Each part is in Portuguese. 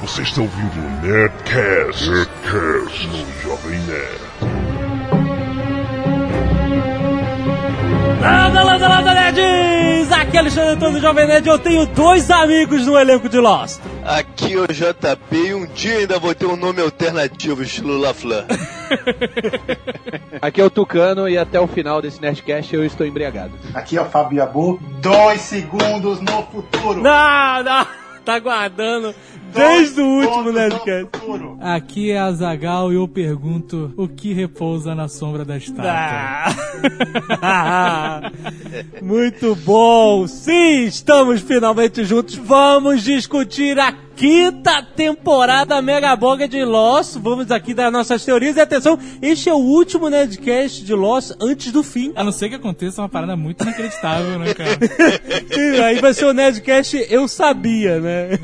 Você está ouvindo o Nerdcast, Nerdcast no Jovem Nerd. Landa, landa, landa, nerds! Aqui é Alexandre Antônio do Jovem Nerd. Eu tenho dois amigos no elenco de Lost. Aqui é o JP e um dia ainda vou ter um nome alternativo, estilo LaFleur. Aqui é o Tucano e até o final desse Nerdcast eu estou embriagado. Aqui é o Fábio Abu. Dois segundos no futuro. Não, não! Tá guardando desde o último Nerdcast. Aqui é a Zagal e eu pergunto o que repousa na sombra da estátua. Ah. Muito bom! Sim, estamos finalmente juntos. Vamos discutir a quinta temporada Mega Boga de Lost. Vamos aqui dar nossas teorias. E atenção, este é o último Nerdcast de Lost antes do fim. A não ser que aconteça uma parada muito inacreditável, né, cara? Sim, aí vai ser o Nerdcast Eu Sabia, né?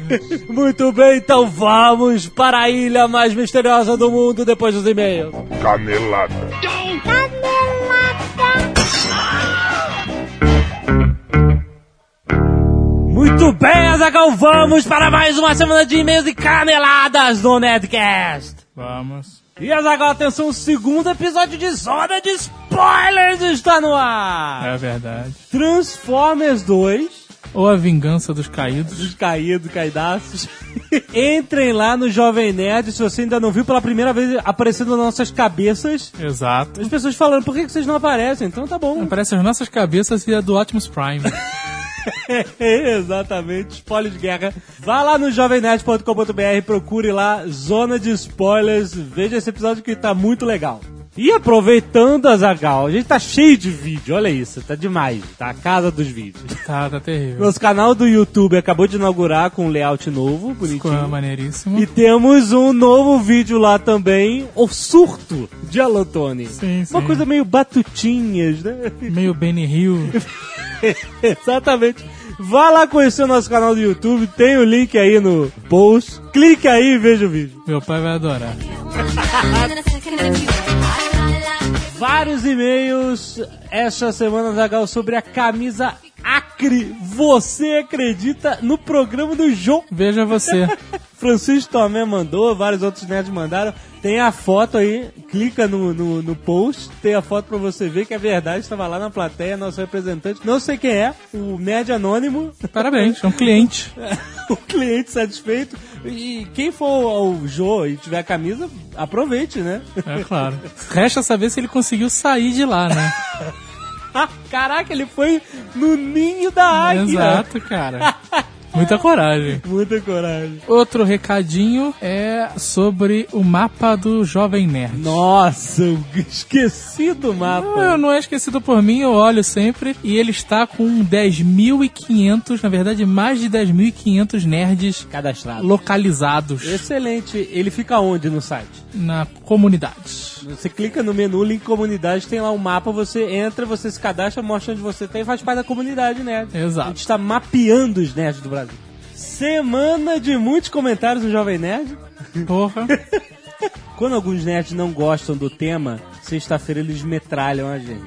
Muito bem, então vamos para a ilha mais misteriosa do mundo depois dos e-mails. Canelada. Muito bem, Azaghal, vamos para mais uma semana de e-mails e caneladas no Nerdcast. Vamos. E Azaghal, atenção, o segundo episódio de Zona de Spoilers está no ar. É verdade. Transformers 2, Ou a vingança dos caídos. dos caídos, caidaços. Entrem lá no Jovem Nerd, se você ainda não viu pela primeira vez aparecendo nas nossas cabeças. Exato. As pessoas falando, por que vocês não aparecem? Então tá bom. Aparece as nossas cabeças e a do Optimus Prime. Exatamente, spoiler de guerra. Vá lá no jovemnerd.com.br, procure lá Zona de Spoilers, veja esse episódio que tá muito legal. E aproveitando a Zagal, a gente tá cheio de vídeo, olha isso, tá demais, tá a casa dos vídeos. tá, tá terrível. Nosso canal do YouTube acabou de inaugurar com um layout novo, Ficou bonitinho. maneiríssimo. E temos um novo vídeo lá também, o surto de Alotone. Sim, sim. Uma coisa meio batutinhas, né? Meio Benny Hill. Exatamente. Vá lá conhecer o nosso canal do YouTube, tem o link aí no post. Clique aí e veja o vídeo. Meu pai vai adorar. Vários e-mails esta semana, Zagal, sobre a camisa Acre. Você acredita no programa do João? Veja você. Francisco Tomé mandou, vários outros nerds mandaram. Tem a foto aí, clica no, no, no post, tem a foto pra você ver que é verdade, estava lá na plateia, nosso representante. Não sei quem é, o nerd anônimo, Parabéns, é um cliente. o cliente satisfeito. E quem for ao Jô e tiver a camisa, aproveite, né? É claro. Resta saber se ele conseguiu sair de lá, né? Caraca, ele foi no ninho da águia. Exato, cara. Muita coragem. Muita coragem. Outro recadinho é sobre o mapa do Jovem Nerd. Nossa, eu esqueci do mapa. Não, não é esquecido por mim, eu olho sempre. E ele está com 10.500, na verdade, mais de 10.500 nerds Cadastrado. localizados Excelente. Ele fica onde no site? na comunidade. Você clica no menu link comunidade, tem lá um mapa, você entra, você se cadastra, mostra onde você tem e faz parte da comunidade nerd. Exato. A gente está mapeando os nerds do Brasil. Semana de muitos comentários no Jovem Nerd. Porra. Quando alguns nerds não gostam do tema, sexta-feira eles metralham a gente.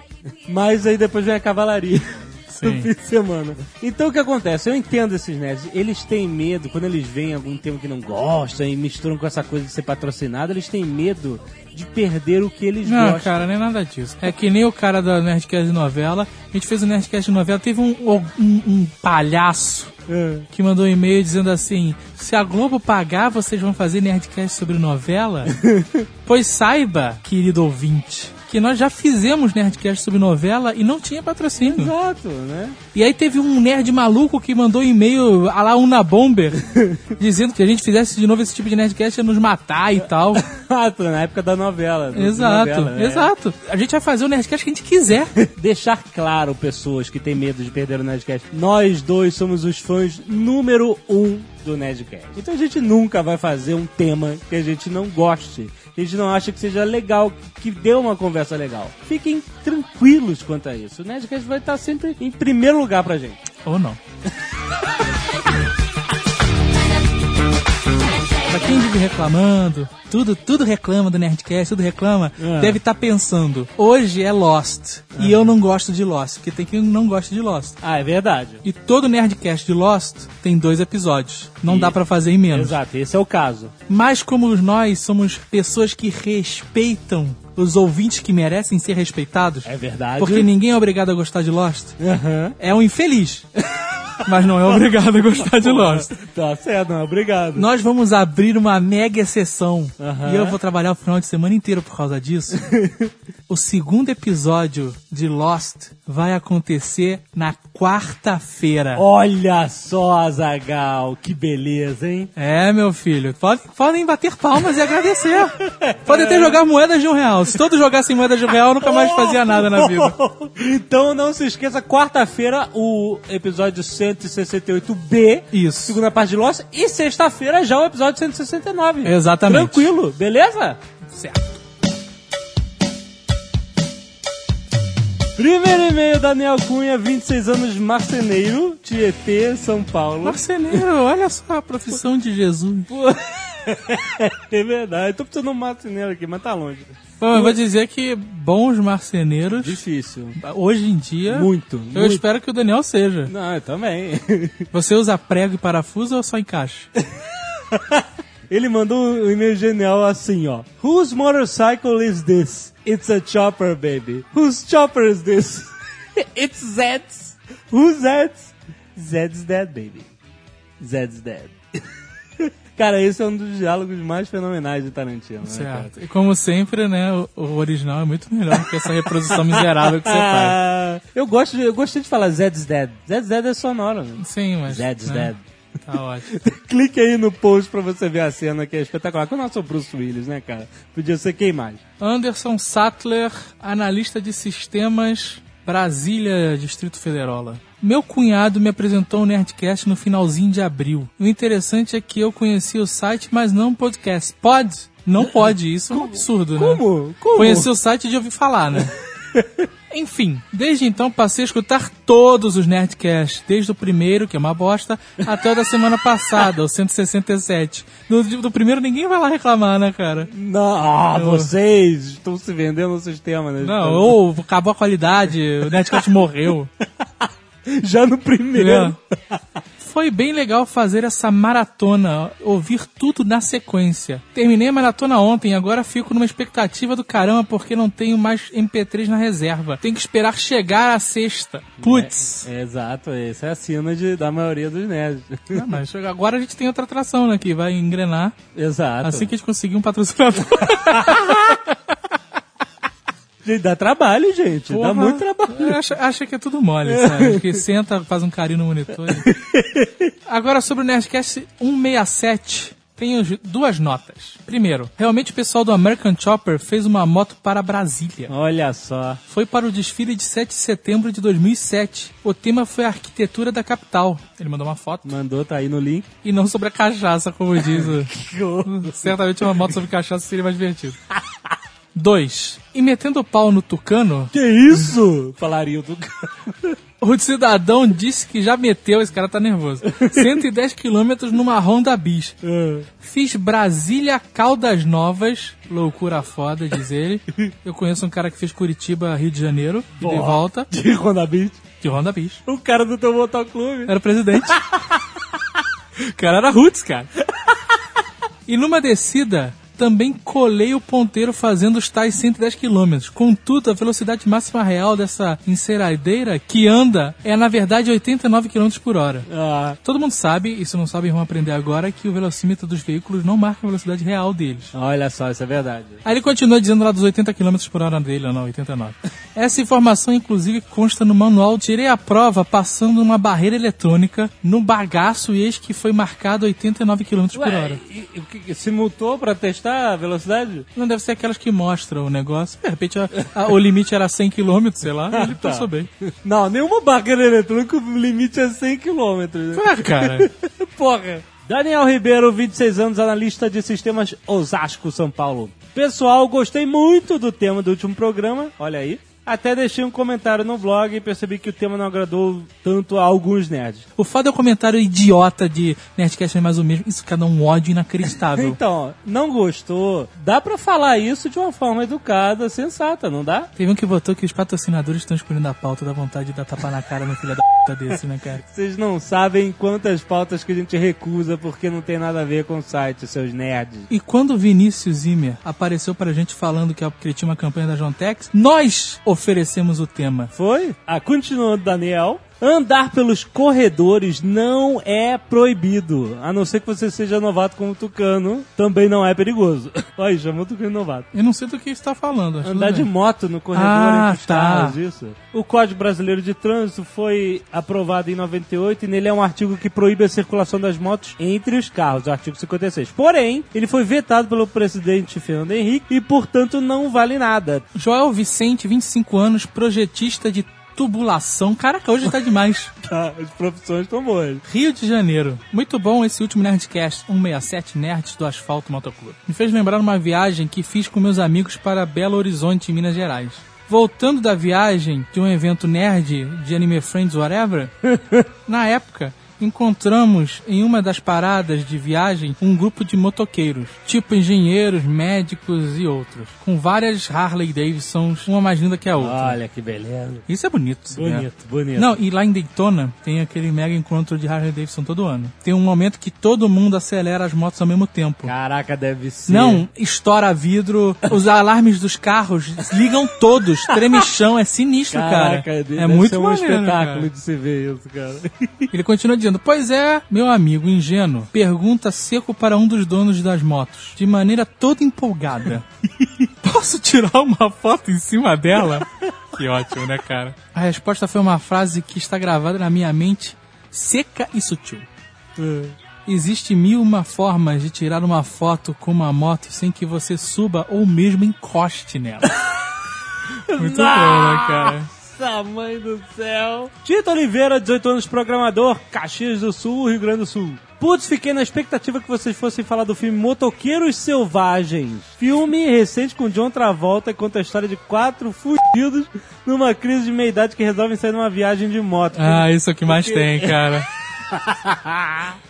Mas aí depois vem a cavalaria. No Sim. fim de semana. Então o que acontece? Eu entendo esses nerds. Eles têm medo, quando eles veem algum tema que não gostam e misturam com essa coisa de ser patrocinado, eles têm medo de perder o que eles Não, gostam. cara, nem nada disso. É que nem o cara da Nerdcast de novela. A gente fez o Nerdcast de novela, teve um, um, um palhaço É. que mandou um e-mail dizendo assim: se a Globo pagar, vocês vão fazer Nerdcast sobre novela? pois saiba, querido ouvinte, que nós já fizemos Nerdcast sobre novela e não tinha patrocínio. Exato, né? E aí teve um nerd maluco que mandou um e-mail a lá Una Bomber, dizendo que a gente fizesse de novo esse tipo de Nerdcast ia nos matar e tal. Exato, na época da novela. Exato, novela, né? exato. A gente vai fazer o Nerdcast que a gente quiser. Deixar claro, pessoas que têm medo de perder o Nerdcast, nós dois somos os fãs número um do Nerdcast. Então a gente nunca vai fazer um tema que a gente não goste, a gente não acha que seja legal, que dê uma conversa legal. Fiquem tranquilos quanto a isso. O Nerdcast vai estar sempre em primeiro lugar pra gente. Ou não. Agora, quem vive reclamando, tudo, tudo reclama do Nerdcast, tudo reclama, É. deve estar pensando, hoje é Lost. E eu não gosto de Lost, porque tem quem não gosta de Lost. Ah, é verdade. E todo Nerdcast de Lost tem dois episódios. Não E- dá pra fazer em menos. Exato, esse é o caso. Mas como nós somos pessoas que respeitam os ouvintes que merecem ser respeitados, É verdade. porque ninguém é obrigado a gostar de Lost, Aham. é um infeliz. Mas não é obrigado a gostar de Lost. Tá certo, não, obrigado. Nós vamos abrir uma mega sessão. Aham. E eu vou trabalhar o final de semana inteiro por causa disso. o segundo episódio de Lost vai acontecer na quarta-feira. Olha só, Azagal, que beleza, hein? É, meu filho. Podem, podem bater palmas e agradecer. Podem até jogar moedas de um real. Se todos jogassem moedas de um real, eu nunca mais fazia nada na vida. Então não se esqueça, quarta-feira o episódio 168B. Isso. Segunda parte de Lost. E sexta-feira já o episódio 169. Exatamente. Tranquilo, beleza? Certo. Primeiro e-mail, Daniel Cunha, 26 anos, marceneiro, Tietê, São Paulo. Marceneiro, olha só a profissão de Jesus. é verdade, tô precisando de um marceneiro aqui, mas tá longe. Bom, eu vou dizer que bons marceneiros, Difícil. hoje em dia, Muito, eu muito. espero que o Daniel seja. Não, eu também. Você usa prego e parafuso ou só encaixa? Ele mandou um e-mail genial assim, ó. Whose motorcycle is this? It's a chopper, baby. Whose chopper is this? It's Zed's. Who's Zed's? Zed's dead, baby. Zed's dead. Cara, esse é um dos diálogos mais fenomenais de Tarantino, né? Certo. E como sempre, né, o, o original é muito melhor que essa reprodução miserável que você faz. Eu gosto de, eu gostei de falar Zed's dead. Zed's dead é sonoro, né? Sim, mas... Zed's né, dead. Tá ótimo. Clique aí no post pra você ver a cena que é espetacular. Com o nosso Bruce Willis, né, cara? Podia ser quem mais? Anderson Sattler, analista de sistemas, Brasília, Distrito Federal. Meu cunhado me apresentou o Nerdcast no finalzinho de abril. O interessante é que eu conheci o site, mas não o podcast. Pode? Não pode, isso é um absurdo, né? Como? Como? Conheci o site de ouvir falar, né? Enfim, desde então passei a escutar todos os Nerdcasts, desde o primeiro, que é uma bosta, até o da semana passada, o 167. No do primeiro ninguém vai lá reclamar, né, cara? Não, ah, vocês estão se vendendo no sistema, né? Não, ou acabou a qualidade, o Nerdcast morreu. Já no primeiro. É. Foi bem legal fazer essa maratona, ouvir tudo na sequência. Terminei a maratona ontem, agora fico numa expectativa do caramba porque não tenho mais MP3 na reserva. Tenho que esperar chegar a sexta. Putz. É, exato, essa é a cena de, da maioria dos nerds. Ah, mas agora a gente tem outra atração, né? Que vai engrenar Exato. assim que a gente conseguir um patrocinador. Gente, Dá trabalho, gente. Dá Porra. muito trabalho. Acha, acha que é tudo mole, sabe? Que senta, faz um carinho no monitor. Agora, sobre o Nerdcast 167, tenho duas notas. Primeiro, realmente o pessoal do American Chopper fez uma moto para Brasília. Olha só. Foi para o desfile de 7 de setembro de 2007. O tema foi a arquitetura da capital. Ele mandou uma foto. Mandou, tá aí no link. E não sobre a cachaça, como diz o... Certamente uma moto sobre cachaça seria mais divertido. Dois. E metendo o pau no tucano, Que isso? Falaria do o cidadão disse que já meteu, esse cara tá nervoso, 110 quilômetros numa Honda Bis. Fiz Brasília Caldas Novas, loucura foda, diz ele. Eu conheço um cara que fez Curitiba, Rio de Janeiro, e de volta, de Honda Beat. de Honda Bis. O cara do teu motoclube. Era o presidente. o cara era Roots, cara. E numa descida, também colei o ponteiro fazendo os tais 110 km. Contudo, a velocidade máxima real dessa enceradeira que anda é, na verdade, 89 km por hora. Ah, Todo mundo sabe, e se não sabem vão aprender agora, que o velocímetro dos veículos não marca a velocidade real deles. olha só, isso é verdade. Aí ele continua dizendo lá dos 80 km por hora dele, ou não, 89. Essa informação, inclusive, consta no manual. Tirei a prova passando uma barreira eletrônica no bagaço e eis que foi marcado 89 km por hora. e, e se multou pra testar a velocidade? Não deve ser aquelas que mostram o negócio. De repente a- a- o limite era 100 km, sei lá, ele tá. passou bem. Não, nenhuma barreira eletrônica, o limite é 100 km. Ué, cara. Porra. Daniel Ribeiro, 26 anos, analista de sistemas Osasco, São Paulo. Pessoal, gostei muito do tema do último programa. Olha aí. Até deixei um comentário no blog e percebi que o tema não agradou tanto a alguns nerds. O foda é o comentário idiota de Nerdcast é mais o mesmo. Isso cada um ódio inacreditável. Então, não gostou? Dá pra falar isso de uma forma educada, sensata, não dá? Teve um que botou que os patrocinadores estão escolhendo a pauta da vontade de dar tapa na cara no filho da puta desse, né, cara? Vocês não sabem quantas pautas que a gente recusa porque não tem nada a ver com o site, seus nerds. E quando o Vinícius Zimmer apareceu pra gente falando que ele tinha uma campanha da Jontex, nós oferecemos o tema. Foi? Ah, continuando, Daniel. Andar pelos corredores não é proibido, a não ser que você seja novato como Tucano, também não é perigoso. Olha, chamou Tucano novato. Eu não sei do que você tá falando. Andar de moto no corredor Ah, entre os tá. carros, isso. O Código Brasileiro de Trânsito foi aprovado em 98 e nele é um artigo que proíbe a circulação das motos entre os carros, o artigo 56. Porém, ele foi vetado pelo presidente Fernando Henrique e, portanto, não vale nada. Joel Vicente, 25 anos, projetista de tubulação. Caraca, hoje tá demais. Tá, as profissões estão boas. Rio de Janeiro. Muito bom esse último Nerdcast 167 Nerds do Asfalto Motoclube. Me fez lembrar uma viagem que fiz com meus amigos para Belo Horizonte, em Minas Gerais. Voltando da viagem de um evento nerd de Anime Friends Whatever, na época encontramos em uma das paradas de viagem um grupo de motoqueiros, tipo engenheiros, médicos e outros, com várias Harley Davidsons, uma mais linda que a outra. Olha que beleza. Isso é bonito. se ver. Bonito, bonito. Não, e lá em Daytona tem aquele mega encontro de Harley Davidson todo ano. Tem um momento que todo mundo acelera as motos ao mesmo tempo. Caraca, deve ser. Não, estoura vidro, os alarmes dos carros ligam todos, treme chão, é sinistro, Caraca, cara. É muito ser um maneiro, espetáculo cara. de se ver isso, cara. Ele continua dizendo: Pois é, meu amigo ingênuo, pergunta seco para um dos donos das motos, de maneira toda empolgada: Posso tirar uma foto em cima dela? Que ótimo, né, cara? A resposta foi uma frase que está gravada na minha mente, seca e sutil. Existe mil uma formas de tirar uma foto com uma moto sem que você suba ou mesmo encoste nela. Muito bom, né, cara? Nossa, mãe do céu. Tito Oliveira, 18 anos, programador, Caxias do Sul, Rio Grande do Sul. Putz, fiquei na expectativa que vocês fossem falar do filme Motoqueiros Selvagens. Filme recente com John Travolta que conta a história de quatro fugidos numa crise de meia-idade que resolvem sair numa viagem de moto. Ah, isso é o que mais tem, cara.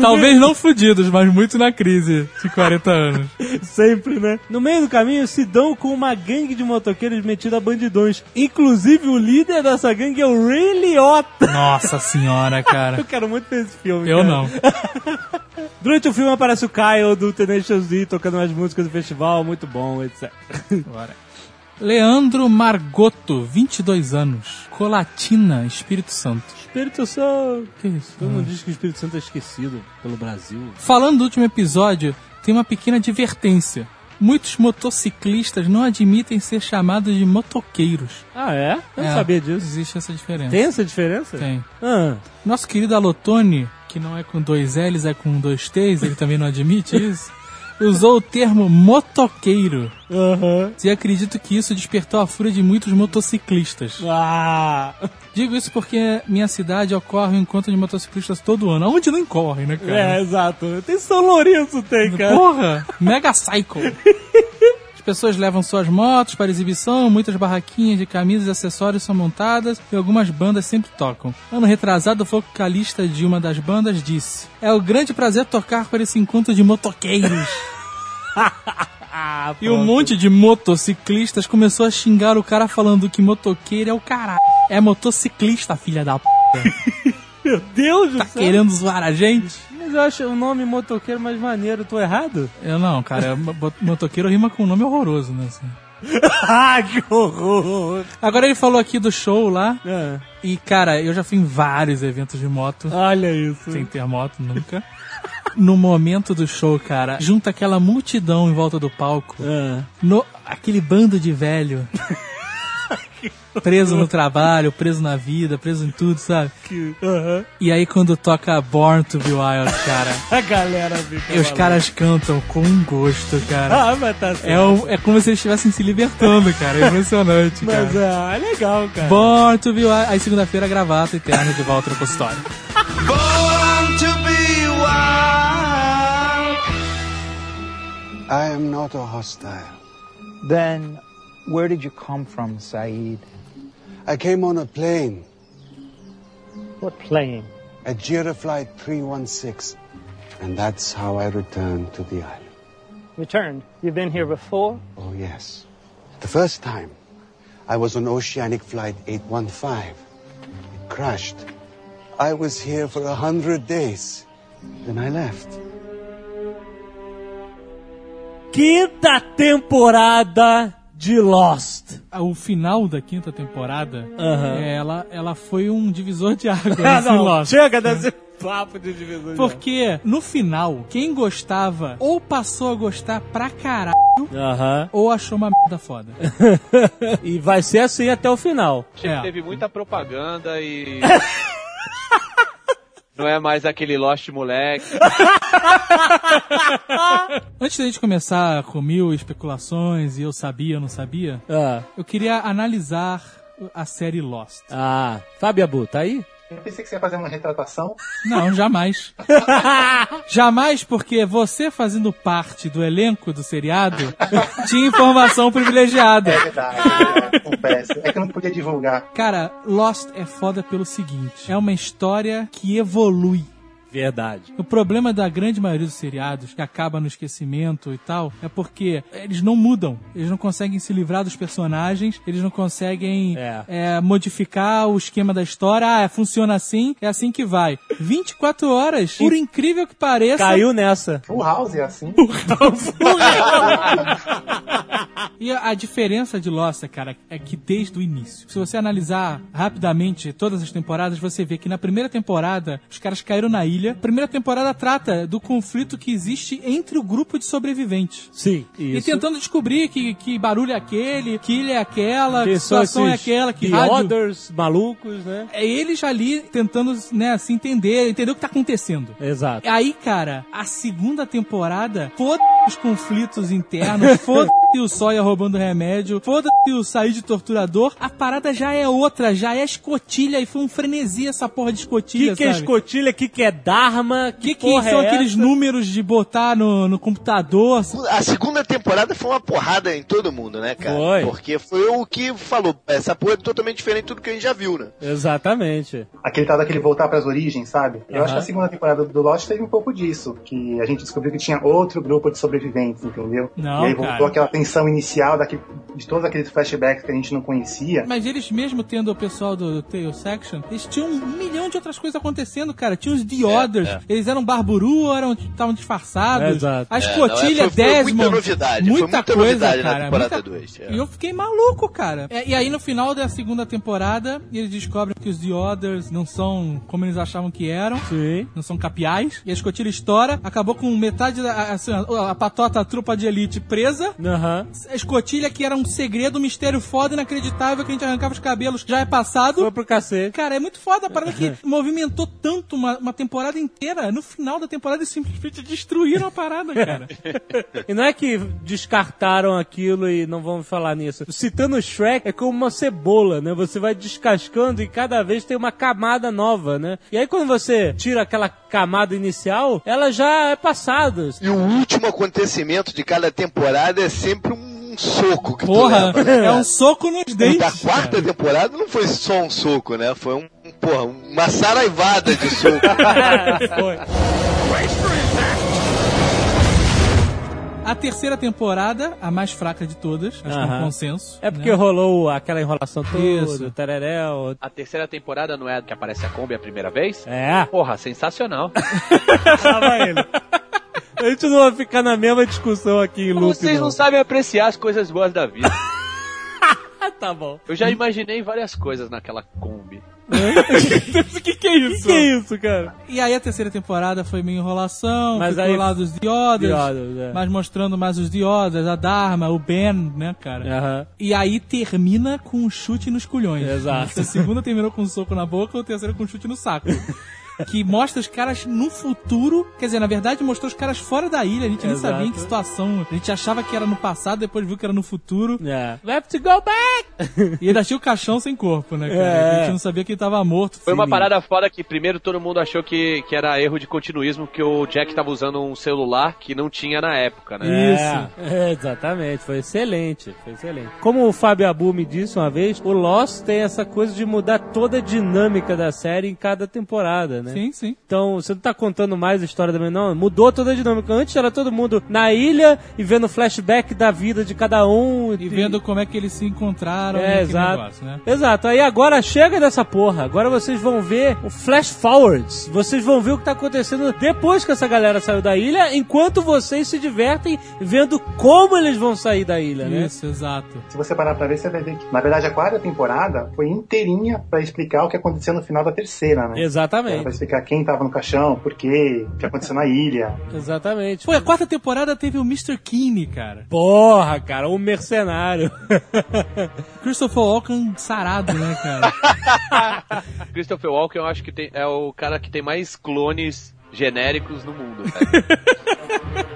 Talvez não fudidos, mas muito na crise de 40 anos. Sempre, né? No meio do caminho se dão com uma gangue de motoqueiros metida a bandidões. Inclusive o líder dessa gangue é o Ray Liotta. Nossa senhora, Eu cara. quero muito ver esse filme. Eu cara. não. Durante o filme aparece o Kyle do Tenacious D tocando as músicas do festival, muito bom, etc. Leandro Margoto, 22 anos. Colatina, Espírito Santo. Espírito Santo. Que isso? Todo mundo diz que o Espírito Santo é esquecido pelo Brasil. Falando do último episódio, tem uma pequena advertência. Muitos motociclistas não admitem ser chamados de motoqueiros. Ah, é? Eu não É, sabia disso. Existe essa diferença. Tem essa diferença? Tem. Ah, Nosso querido Alotone, que não é com dois L's, é com dois T's, ele também não admite isso, usou o termo motoqueiro. aham. E acredito que isso despertou a fúria de muitos motociclistas. Ah, Digo isso porque minha cidade ocorre um encontro de motociclistas todo ano. Onde não corre, né, cara? é, exato. Tem São Lourenço, tem, cara. Porra! Mega Cycle! As pessoas levam suas motos para exibição, muitas barraquinhas de camisas e acessórios são montadas e algumas bandas sempre tocam. Ano retrasado, o vocalista de uma das bandas disse: É o grande prazer tocar para esse encontro de motoqueiros. Ah, E um monte de motociclistas começou a xingar o cara falando que motoqueiro é o caralho. É motociclista, filha da p. Meu Deus do Tá céu. querendo zoar a gente? Mas eu acho o nome motoqueiro mais maneiro. Tô errado? Eu não, cara. mo- Motoqueiro rima com um nome horroroso, né? assim. ah, que horror. Agora ele falou aqui do show lá. Ah, E, cara, eu já fui em vários eventos de moto, olha isso. sem ter moto nunca. No momento do show, cara, junta aquela multidão em volta do palco, Ah. no, aquele bando de velho. preso no trabalho, preso na vida, preso em tudo, sabe? Que... aham. E aí quando toca Born to Be Wild, cara, A galera fica. e os caras cantam com um gosto, cara. Ah, mas tá certo. É, um- é como se eles estivessem se libertando, cara. É impressionante, cara. Mas é, é legal, cara. Born to Be Wild. Aí segunda-feira, gravata eterna de volta no consultório. Born to be wild. I am not a hostile. Then Where did you come from, Saeed? I came on a plane, What plane? a Jira Flight 316, and that's how I returned to the island. Returned. You've been here before? Oh, yes. The first time, I was on Oceanic Flight 815. It crashed. I was here for a hundred days. Then I left. Quinta temporada de Lost. O final da quinta temporada, é, ela, ela foi um divisor de águas Ah, não, Lost. chega desse papo de divisão. de Porque, no final, quem gostava ou passou a gostar pra caralho, Aham. ou achou uma merda foda. E vai ser assim até o final. É. teve muita propaganda e. Não é mais aquele Lost moleque. Antes da gente começar com mil especulações e eu sabia, eu não sabia, Ah, eu queria analisar a série Lost. ah. Fábio Abu, tá aí? Eu pensei que você ia fazer uma retratação. Não, jamais. jamais, porque você fazendo parte do elenco do seriado tinha informação privilegiada. É verdade, é verdade, confesso. É que eu não podia divulgar. Cara, Lost é foda pelo seguinte: é uma história que evolui. Verdade. O problema da grande maioria dos seriados, que acaba no esquecimento e tal, é porque eles não mudam. Eles não conseguem se livrar dos personagens, eles não conseguem É. é, modificar o esquema da história. Ah, funciona assim, é assim que vai. 24 horas, por incrível que pareça. Caiu nessa. Full House é assim. E a, a diferença de Lost, cara, é que desde o início, se você analisar rapidamente todas as temporadas, você vê que na primeira temporada os caras caíram na ilha. A primeira temporada trata do conflito que existe entre o grupo de sobreviventes. Sim, E isso. tentando descobrir que, que barulho é aquele, que ilha é aquela, que, Que situação é aquela, que rádio... Others malucos, né? É eles ali tentando, né, se entender, entender o que tá acontecendo. Exato. Aí, cara, a segunda temporada, foda os conflitos internos, foda o Sawyer roubando remédio, foda o Said torturador, a parada já é outra, já é escotilha e foi um frenesi essa porra de O escotilha, que, que é escotilha? O que, que é Dharma? O que, que porra são é aqueles essa? números de botar no, no computador? A segunda temporada foi uma porrada em todo mundo, né, cara? Foi. Porque foi o que falou. Essa porra é totalmente diferente de tudo que a gente já viu, né? Exatamente. Aquele tal daquele voltar pras origens, sabe? Eu Aham. acho que a segunda temporada do Lost teve um pouco disso. Que a gente descobriu que tinha outro grupo de sobreviventes, entendeu? Não, e aí voltou cara. aquela tensão inicial daquele, de todos aqueles flashbacks que a gente não conhecia. Mas eles mesmo tendo o pessoal do Tail Section, eles tinham um milhão de outras coisas acontecendo, cara. Tinha os The Others, é. eles eram barburu, eram estavam disfarçados. É, exato. A É, é, foi- foi Desmond. muita novidade, foi muita coisa, novidade na cara. temporada muita- dois, é. E eu fiquei maluco, cara. É, e aí no final da segunda temporada, eles descobrem que os The Others não são como eles achavam que eram. Sim. Não são capiais. E a escotilha estoura. Acabou com metade da. Assim, a, a patota a trupa de elite presa. Aham. A escotilha, que era um segredo, um mistério foda, inacreditável, que a gente arrancava os cabelos, já é passado. Foi pro cacete. Cara, é muito foda a parada que movimentou tanto uma, uma temporada inteira. No final da temporada, eles simplesmente destruíram a parada, cara. E não é que descartaram aquilo e não vamos falar nisso. Citando o Shrek, é como uma cebola, né? Você vai descascando e cada vez tem uma camada nova, né? E aí quando você tira aquela camada inicial, ela já é passado. E o último acontecimento de cada temporada é sempre um soco que Porra, tu leva. é um soco nos O dentes. da quarta temporada não foi só um soco, né? Foi um, um, porra, uma saraivada de soco. Foi. A terceira temporada, a mais fraca de todas, acho que é um consenso. É porque né? rolou aquela enrolação toda, Isso. tereréu. A terceira temporada não é a que aparece a Kombi a primeira vez? É. Porra, sensacional. Vai ele. A gente não vai ficar na mesma discussão aqui em loop, Vocês não sabem apreciar as coisas boas da vida. Tá bom. Eu já imaginei várias coisas naquela Kombi. O que, que é O isso? que é isso, cara? E aí a terceira temporada foi meio enrolação, Mas ficou aí- lá dos The Others, é. mas mostrando mais os The Others, a Dharma, o Ben, né, cara? E aí termina com um chute nos culhões. Exato. A segunda terminou com um soco na boca, o terceiro com um chute no saco. que mostra os caras no futuro. Quer dizer, na verdade, mostrou os caras fora da ilha. A gente nem Exato. sabia em que situação. A gente achava que era no passado, depois viu que era no futuro. É. We have to go back! E ainda tinha o caixão sem corpo, né, cara? É. A gente não sabia que ele tava morto. Foi uma parada foda que primeiro todo mundo achou que, que era erro de continuismo, que o Jack tava usando um celular que não tinha na época, né? Isso. É, exatamente, foi excelente, foi excelente. Como o Fábio Abu me disse uma vez, o Lost tem essa coisa de mudar toda a dinâmica da série em cada temporada, né? Sim, sim. Então, você não tá contando mais a história também, não. Mudou toda a dinâmica. Antes era todo mundo na ilha e vendo flashback da vida de cada um. E vendo como é que eles se encontraram É, exato. negócio, né? Exato. Aí agora chega dessa porra. Agora vocês vão ver o flash forwards. Vocês vão ver o que tá acontecendo depois que essa galera saiu da ilha, enquanto vocês se divertem vendo como eles vão sair da ilha, né? Isso, exato. Se você parar pra ver, você vai ver que, na verdade, a quarta temporada foi inteirinha pra explicar o que aconteceu no final da terceira, né? Era Exatamente. Explicar quem tava no caixão, por quê, o que aconteceu na ilha. Exatamente. Pô, a quarta temporada teve o Mr. Kinney, cara. Porra, cara, um mercenário. Christopher Walken sarado, né, cara? Christopher Walken eu acho que tem, é o cara que tem mais clones genéricos no mundo. cara.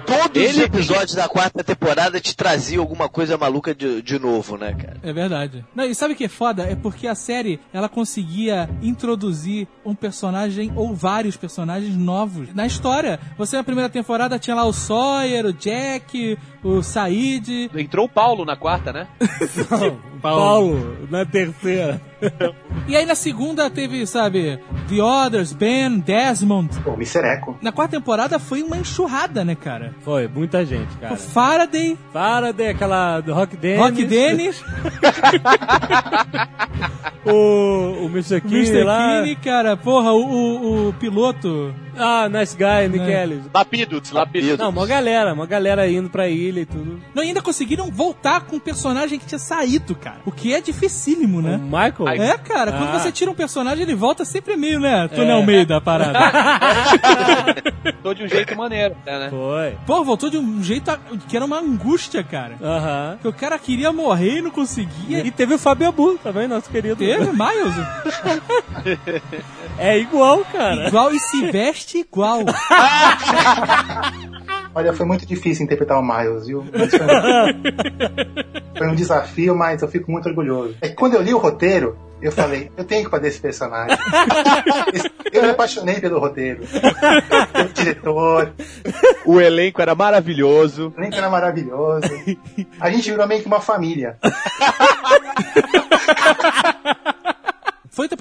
Todos os Ele- episódios da quarta temporada te traziam alguma coisa maluca de, de novo, né, cara? É verdade. Não, e sabe o que é foda? É porque a série, ela conseguia introduzir um personagem ou vários personagens novos na história. Você na primeira temporada tinha lá o Sawyer, o Jack, o Said. Entrou o Paulo na quarta, né? Paulo, na terceira. E aí na segunda teve, sabe, The Others, Ben, Desmond. Pô, Missereco. Na quarta temporada foi uma enxurrada, né, cara? Foi, muita gente, cara. O Faraday, Faraday, aquela do Rock Dennis. Rock Dennis, O, o Mr. o Kinney Mr. lá. Kinney, cara, porra, o, o, o piloto. Ah, Nice Guy, Nick É. Ellis. Lapiduts, Lapiduts. Não, uma galera, uma galera indo pra ilha e tudo. Não, e ainda conseguiram voltar com um personagem que tinha saído, cara. O que é dificílimo, O né? Michael? É, cara, quando Ah. você tira um personagem, ele volta sempre meio, né? Tony É. Almeida, a parada. Tô de um jeito maneiro, né? Foi. Pô, voltou de um jeito a- que era uma angústia, cara. Aham. Que o cara queria morrer e não conseguia. E teve o Fábio Abu também, nosso querido. Teve, Miles. É igual, cara. Igual e se veste igual. Olha, foi muito difícil interpretar o Miles, viu? Foi, um... foi um desafio, mas eu fico muito orgulhoso. É que quando eu li o roteiro, eu falei, eu tenho que fazer esse personagem. eu me apaixonei pelo roteiro. Pelo diretor, O elenco era maravilhoso. o elenco era maravilhoso. A gente virou meio que uma família.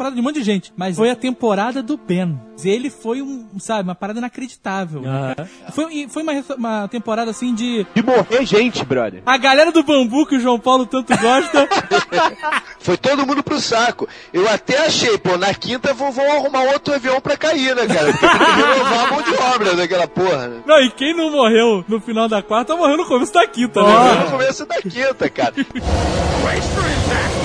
Foi a temporada de um monte de gente, mas foi a temporada do Ben. Ele foi um, sabe, uma parada inacreditável. Aham. Foi, foi uma, uma temporada assim de. De morrer gente, brother. A galera do bambu que o João Paulo tanto gosta. Foi todo mundo pro saco. Eu até achei, pô, na quinta vão, vão arrumar outro avião pra cair, né, cara? Porque tem que renovar a mão de obra daquela porra, né? não, e quem não morreu no final da quarta morreu no começo da quinta, né? Foi no começo da quinta, cara.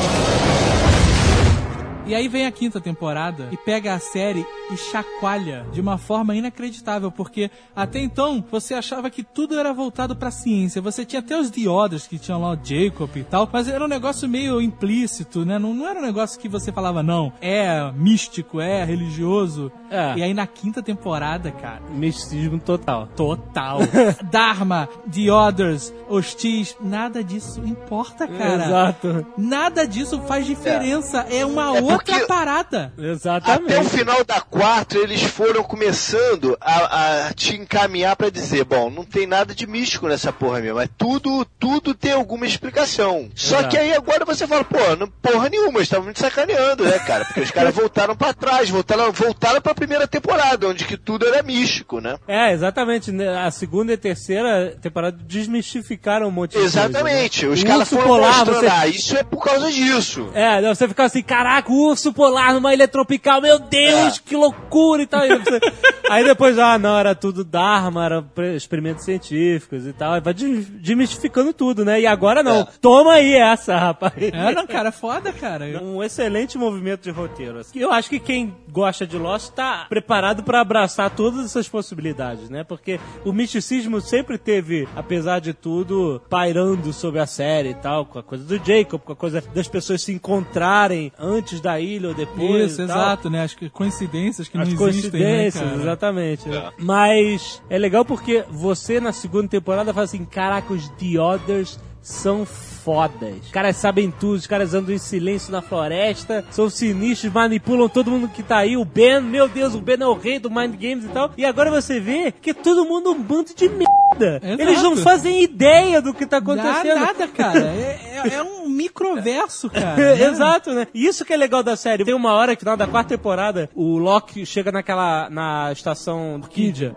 E aí vem a quinta temporada e pega a série e chacoalha de uma forma inacreditável, porque até então você achava que tudo era voltado pra ciência. Você tinha até os The Others, que tinham lá o Jacob e tal, mas era um negócio meio implícito, né? Não, não era um negócio que você falava, não, é místico, é religioso. É. E aí na quinta temporada, cara, Misticismo total. total. Dharma, The Others, Hostis, nada disso importa, cara. Exato. Nada disso faz diferença. É, uma É outra porque- parada. Exatamente. Até o final da 4, eles foram começando a, a te encaminhar pra dizer, bom, não tem nada de místico nessa porra mesmo, mas tudo, tudo tem alguma explicação. Só Exato. que aí agora você fala, pô, não, porra nenhuma, eles estavam me sacaneando, né, cara? Porque os caras voltaram pra trás, voltaram, voltaram pra primeira temporada, onde que tudo era místico, né? É, exatamente. né? A segunda e terceira temporada desmistificaram um monte de coisa, Exatamente. né? Os caras foram polar, mostrando, você... ah, isso é por causa disso. É, você ficava assim, caraca, o urso polar numa ilha tropical, meu Deus, É. que loucura e tal. Aí depois, ah, não, era tudo Dharma, era experimentos científicos e tal. Aí vai de- desmistificando tudo, né? E agora não. Toma aí essa, rapaz. É, não, cara, foda, cara. Um excelente movimento de roteiro. assim. Eu acho que quem gosta de Lost tá preparado pra abraçar todas essas possibilidades, né? Porque o misticismo sempre teve, apesar de tudo, pairando sobre a série e tal, com a coisa do Jacob, com a coisa das pessoas se encontrarem antes da ilha ou depois. Isso, e tal. exato, né? As que- coincidências que As não existem, né, coincidências, cara? exatamente. né? Mas é legal porque você na segunda temporada fala assim: caraca, os The Others são fodas. Os caras sabem tudo, os caras andam em silêncio na floresta, são sinistros, manipulam todo mundo que tá aí. O Ben, meu Deus, o Ben é o rei do Mind Games e tal. E agora você vê que é todo mundo um bando de merda. Exato. Eles não fazem ideia do que tá Dá acontecendo. nada, cara. É, é- é um microverso, cara. né? Exato, né? E Isso que é legal da série. Tem uma hora que, no final da quarta temporada, o Loki chega naquela. na estação do Kidia.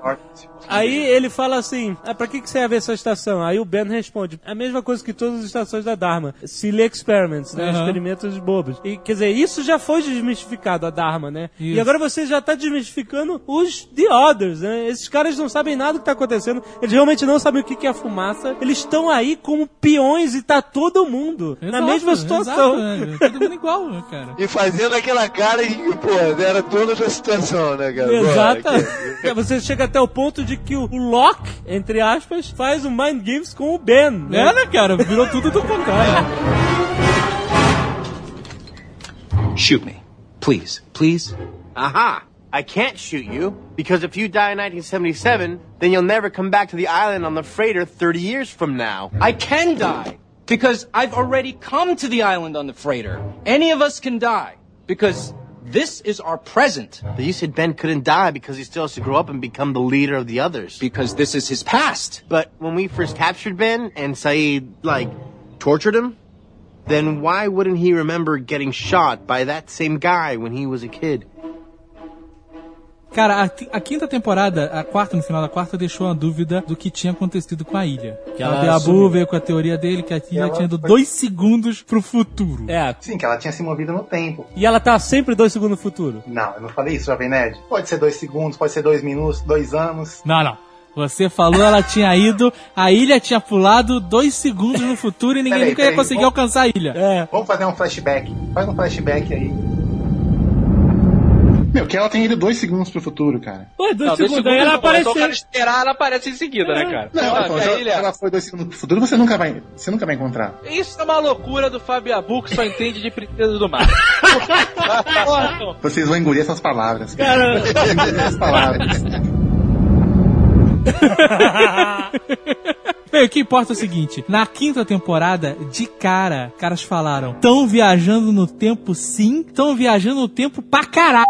Aí ele fala assim: ah, pra que, que serve essa estação? Aí o Ben responde: a mesma coisa que todas as estações da Dharma. Silly Experiments, né? Aham. Experimentos bobos. E quer dizer, isso já foi desmistificado, a Dharma, né? E Isso. agora você já tá desmistificando os The Others, né? Esses caras não sabem nada do que tá acontecendo. Eles realmente não sabem o que é fumaça. Eles estão aí como peões e tá todo mundo na Exato, mesma situação. exato, né? Todo mundo igual, né, cara. E fazendo aquela cara de que, pô, era toda da situação, né, cara? Exata. Bora, Você chega até o ponto de que o Locke, entre aspas, faz o Mind Games com o Ben, né? É, né, cara? Virou tudo do. Shoot me. Please. Please. Aha! I can't shoot you because if you die in 1977, then you'll never come back to the island on the freighter 30 years from now. I can die because I've already come to the island on the freighter. Any of us can die because this is our present. But you said Ben couldn't die because he still has to grow up and become the leader of the others. Because this is his past. But when we first captured Ben and Saeed, like, tortured him, then why wouldn't he remember getting shot by that same guy when he was a kid? Cara, a, a quinta temporada, a quarta, no final da quarta, deixou a dúvida do que tinha acontecido com a ilha. Que a ela Deabu assumiu. veio com a teoria dele que a ilha tinha ido foi- dois segundos pro futuro. É. Sim, que ela tinha se movido no tempo. E ela tá sempre dois segundos no futuro. Não, eu não falei isso, Jovem Nerd. Pode ser dois segundos, pode ser dois minutos, dois anos. Não, não. Você falou ela tinha ido, a ilha tinha pulado dois segundos no futuro e ninguém Peraí, nunca ia conseguir vamos- alcançar a ilha. É. Vamos fazer um flashback. Faz um flashback aí. Meu, que ela tem ido dois segundos pro futuro, cara. Pô, dois Não, dois segundos, aí ela segundos, é só o cara apareceu. esperar, ela aparece em seguida, né, cara? Não, Ah, ela- ilha- se ela foi dois segundos pro futuro, você nunca vai, você nunca vai encontrar. Isso é uma loucura do Fabiabu que só entende de princesa do mar. Vocês vão engolir essas palavras. Cara. Vocês vão engolir essas palavras. 哈哈哈哈哈哈哈 Bem, o que importa é o seguinte: na quinta temporada, de cara, caras falaram: tão viajando no tempo sim, tão viajando no tempo pra caralho.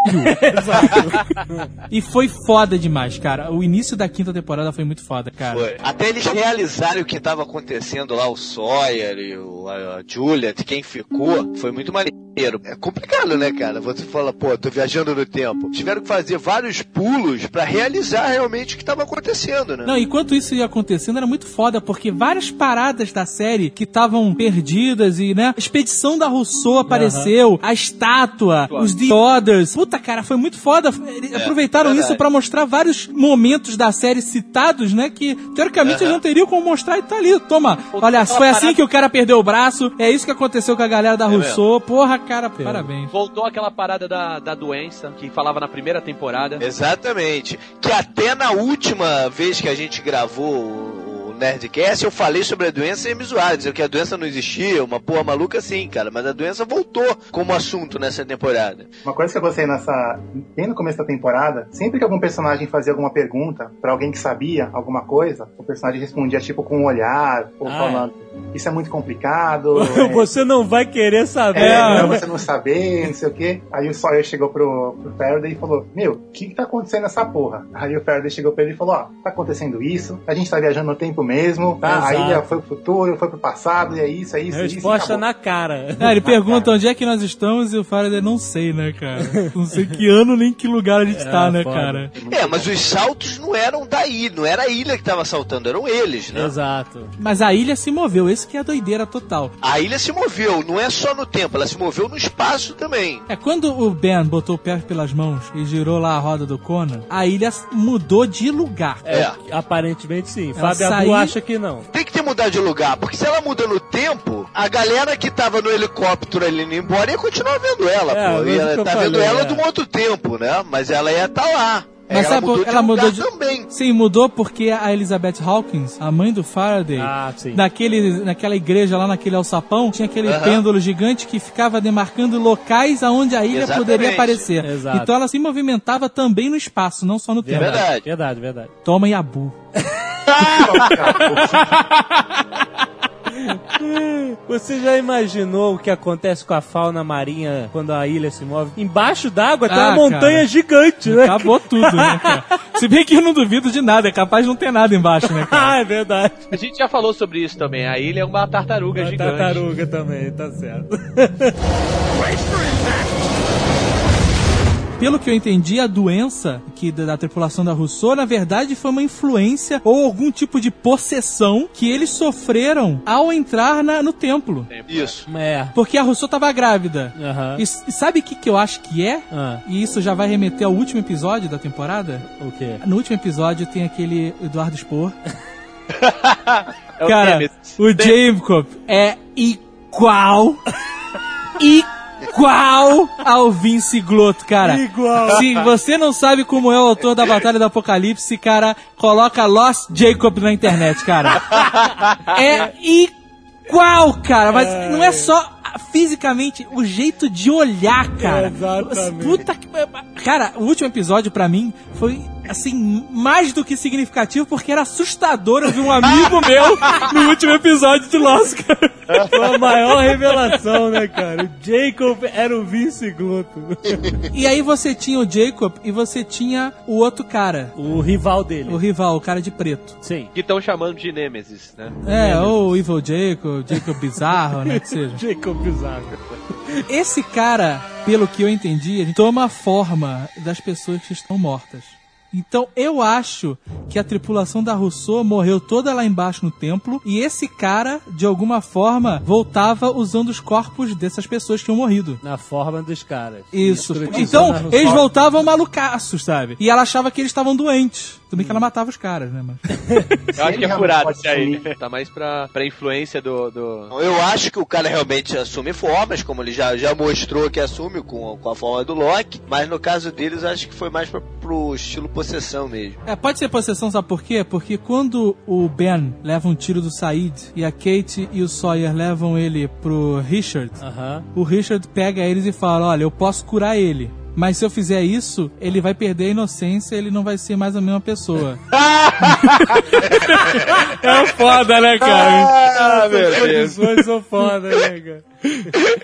e foi foda demais, cara. O início da quinta temporada foi muito foda, cara. Foi. Até eles realizarem o que estava acontecendo lá, o Sawyer e o, a, a Juliet, quem ficou, foi muito maneiro. É complicado, né, cara? Você fala, pô, tô viajando no tempo. Tiveram que fazer vários pulos pra realizar realmente o que estava acontecendo, né? Não, enquanto isso ia acontecendo, era muito foda, porque várias paradas da série que estavam perdidas e, né, a expedição da Rousseau apareceu, a estátua, os The Others. Puta, cara, foi muito foda. Eles aproveitaram verdade. isso pra mostrar vários momentos da série citados, né, que teoricamente eles não teriam como mostrar e tá ali. Toma, olha, foi assim que o cara perdeu o braço, é isso que aconteceu com a galera da Rousseau. Porra, cara, parabéns. Voltou aquela parada da, da doença que falava na primeira temporada. Exatamente. Que até na última vez que a gente gravou Nerdcast, eu falei sobre a doença e me zoaram, dizendo que a doença não existia, uma porra maluca assim, cara. Mas a doença voltou como assunto nessa temporada. Uma coisa que eu gostei nessa. Bem no começo da temporada, sempre que algum personagem fazia alguma pergunta pra alguém que sabia alguma coisa, o personagem respondia tipo com um olhar, ou Ah, falando, isso é muito complicado. é, Você não vai querer saber. É, pra você não saber, não sei o quê. Aí o Sawyer chegou pro, pro Faraday e falou: Meu, o que, que tá acontecendo nessa porra? Aí o Faraday chegou pra ele e falou: Ó, tá acontecendo isso, a gente tá viajando no tempo mesmo, tá? A Exato. ilha foi pro futuro, foi pro passado, e é isso, é isso, é isso. Resposta na cara. É, ele pergunta onde é que nós estamos e o Faraday não sei, né, cara? Não sei que ano nem que lugar a gente tá, né, foda. cara? É, mas os saltos não eram da ilha, não era a ilha que tava saltando, eram eles, né? Exato. Mas a ilha se moveu, esse que é a doideira total. A ilha se moveu, não é só no tempo, ela se moveu no espaço também. É quando o Ben botou o pé pelas mãos e girou lá a roda do Conan, a ilha mudou de lugar. É, aparentemente sim. Ela Fábio saiu- acha que não. Tem que ter mudado de lugar, porque se ela muda no tempo, a galera que tava no helicóptero ali indo embora ia continuar vendo ela, É, pô. Ia tá vendo falei, ela é. de um outro tempo, né? Mas ela ia estar lá. Mas ela sabe por- mudou de ela lugar mudou de- também. Sim, mudou porque a Elizabeth Hawkins, a mãe do Faraday, Ah, naquele, naquela igreja lá naquele alçapão, tinha aquele Aham. pêndulo gigante que ficava demarcando locais aonde a ilha Exatamente. poderia aparecer. Exato. Então ela se movimentava também no espaço, não só no tempo. Verdade. Verdade, verdade. Toma Yabu. Você já imaginou o que acontece com a fauna marinha quando a ilha se move? Embaixo d'água tem Ah, uma montanha cara. gigante, né? Acabou tudo, né, cara? Se bem que eu não duvido de nada, é capaz de não ter nada embaixo, né, cara? Ah, é verdade. A gente já falou sobre isso também. A ilha é uma tartaruga Uma gigante. tartaruga também, tá certo. Pelo que eu entendi, a doença que da, da tripulação da Rousseau, na verdade, foi uma influência ou algum tipo de possessão que eles sofreram ao entrar na- no templo. Isso. É. Porque a Rousseau tava grávida. Aham. E, e sabe o que, que eu acho que é? Ah, E isso já vai remeter ao último episódio da temporada? o quê? No último episódio tem aquele Eduardo Spor. É o Cara, o Jacob é igual. igual ao Vince Glotto, cara. Igual. Se você não sabe como é o autor da Batalha do Apocalipse, cara, coloca Lost Jacob na internet, cara. É igual, cara, mas não é só fisicamente, o jeito de olhar, cara. Exatamente. Puta que... Cara, o último episódio pra mim foi assim, mais do que significativo, porque era assustador eu vi um amigo meu no último episódio de Lost, cara. Foi a maior revelação, né, cara? O Jacob era o Vince Glutto. E aí você tinha o Jacob e você tinha o outro cara, O rival dele. o rival, o cara de preto. Sim. Que estão chamando de Nemesis, né? É, ou o Evil Jacob, Jacob Bizarro, né, que seja. Jacob bizarro. Esse cara, pelo que eu entendi, ele toma a forma das pessoas que estão mortas. Então eu acho que a tripulação da Rousseau morreu toda lá embaixo no templo e esse cara, de alguma forma, voltava usando os corpos dessas pessoas que tinham morrido. Na forma dos caras. Isso. Então, eles voltavam malucaços, sabe? E ela achava que eles estavam doentes. Tudo bem que ela matava os caras, né? Mas... Eu acho que é furado isso aí. sumir. Tá mais pra, pra influência do, do... Eu acho que o cara realmente assume formas, como ele já, já mostrou que assume com, com a forma do Loki, mas no caso deles acho que foi mais pra, pro estilo possessão mesmo. É, pode ser possessão, sabe por quê? Porque quando o Ben leva um tiro do Said e a Kate e o Sawyer levam ele pro Richard, Aham. o Richard pega eles e fala: Olha, eu posso curar ele. Mas se eu fizer isso, ele vai perder a inocência, ele não vai ser mais a mesma pessoa. é foda, né, cara? Ah, meu As condições são foda, né, cara?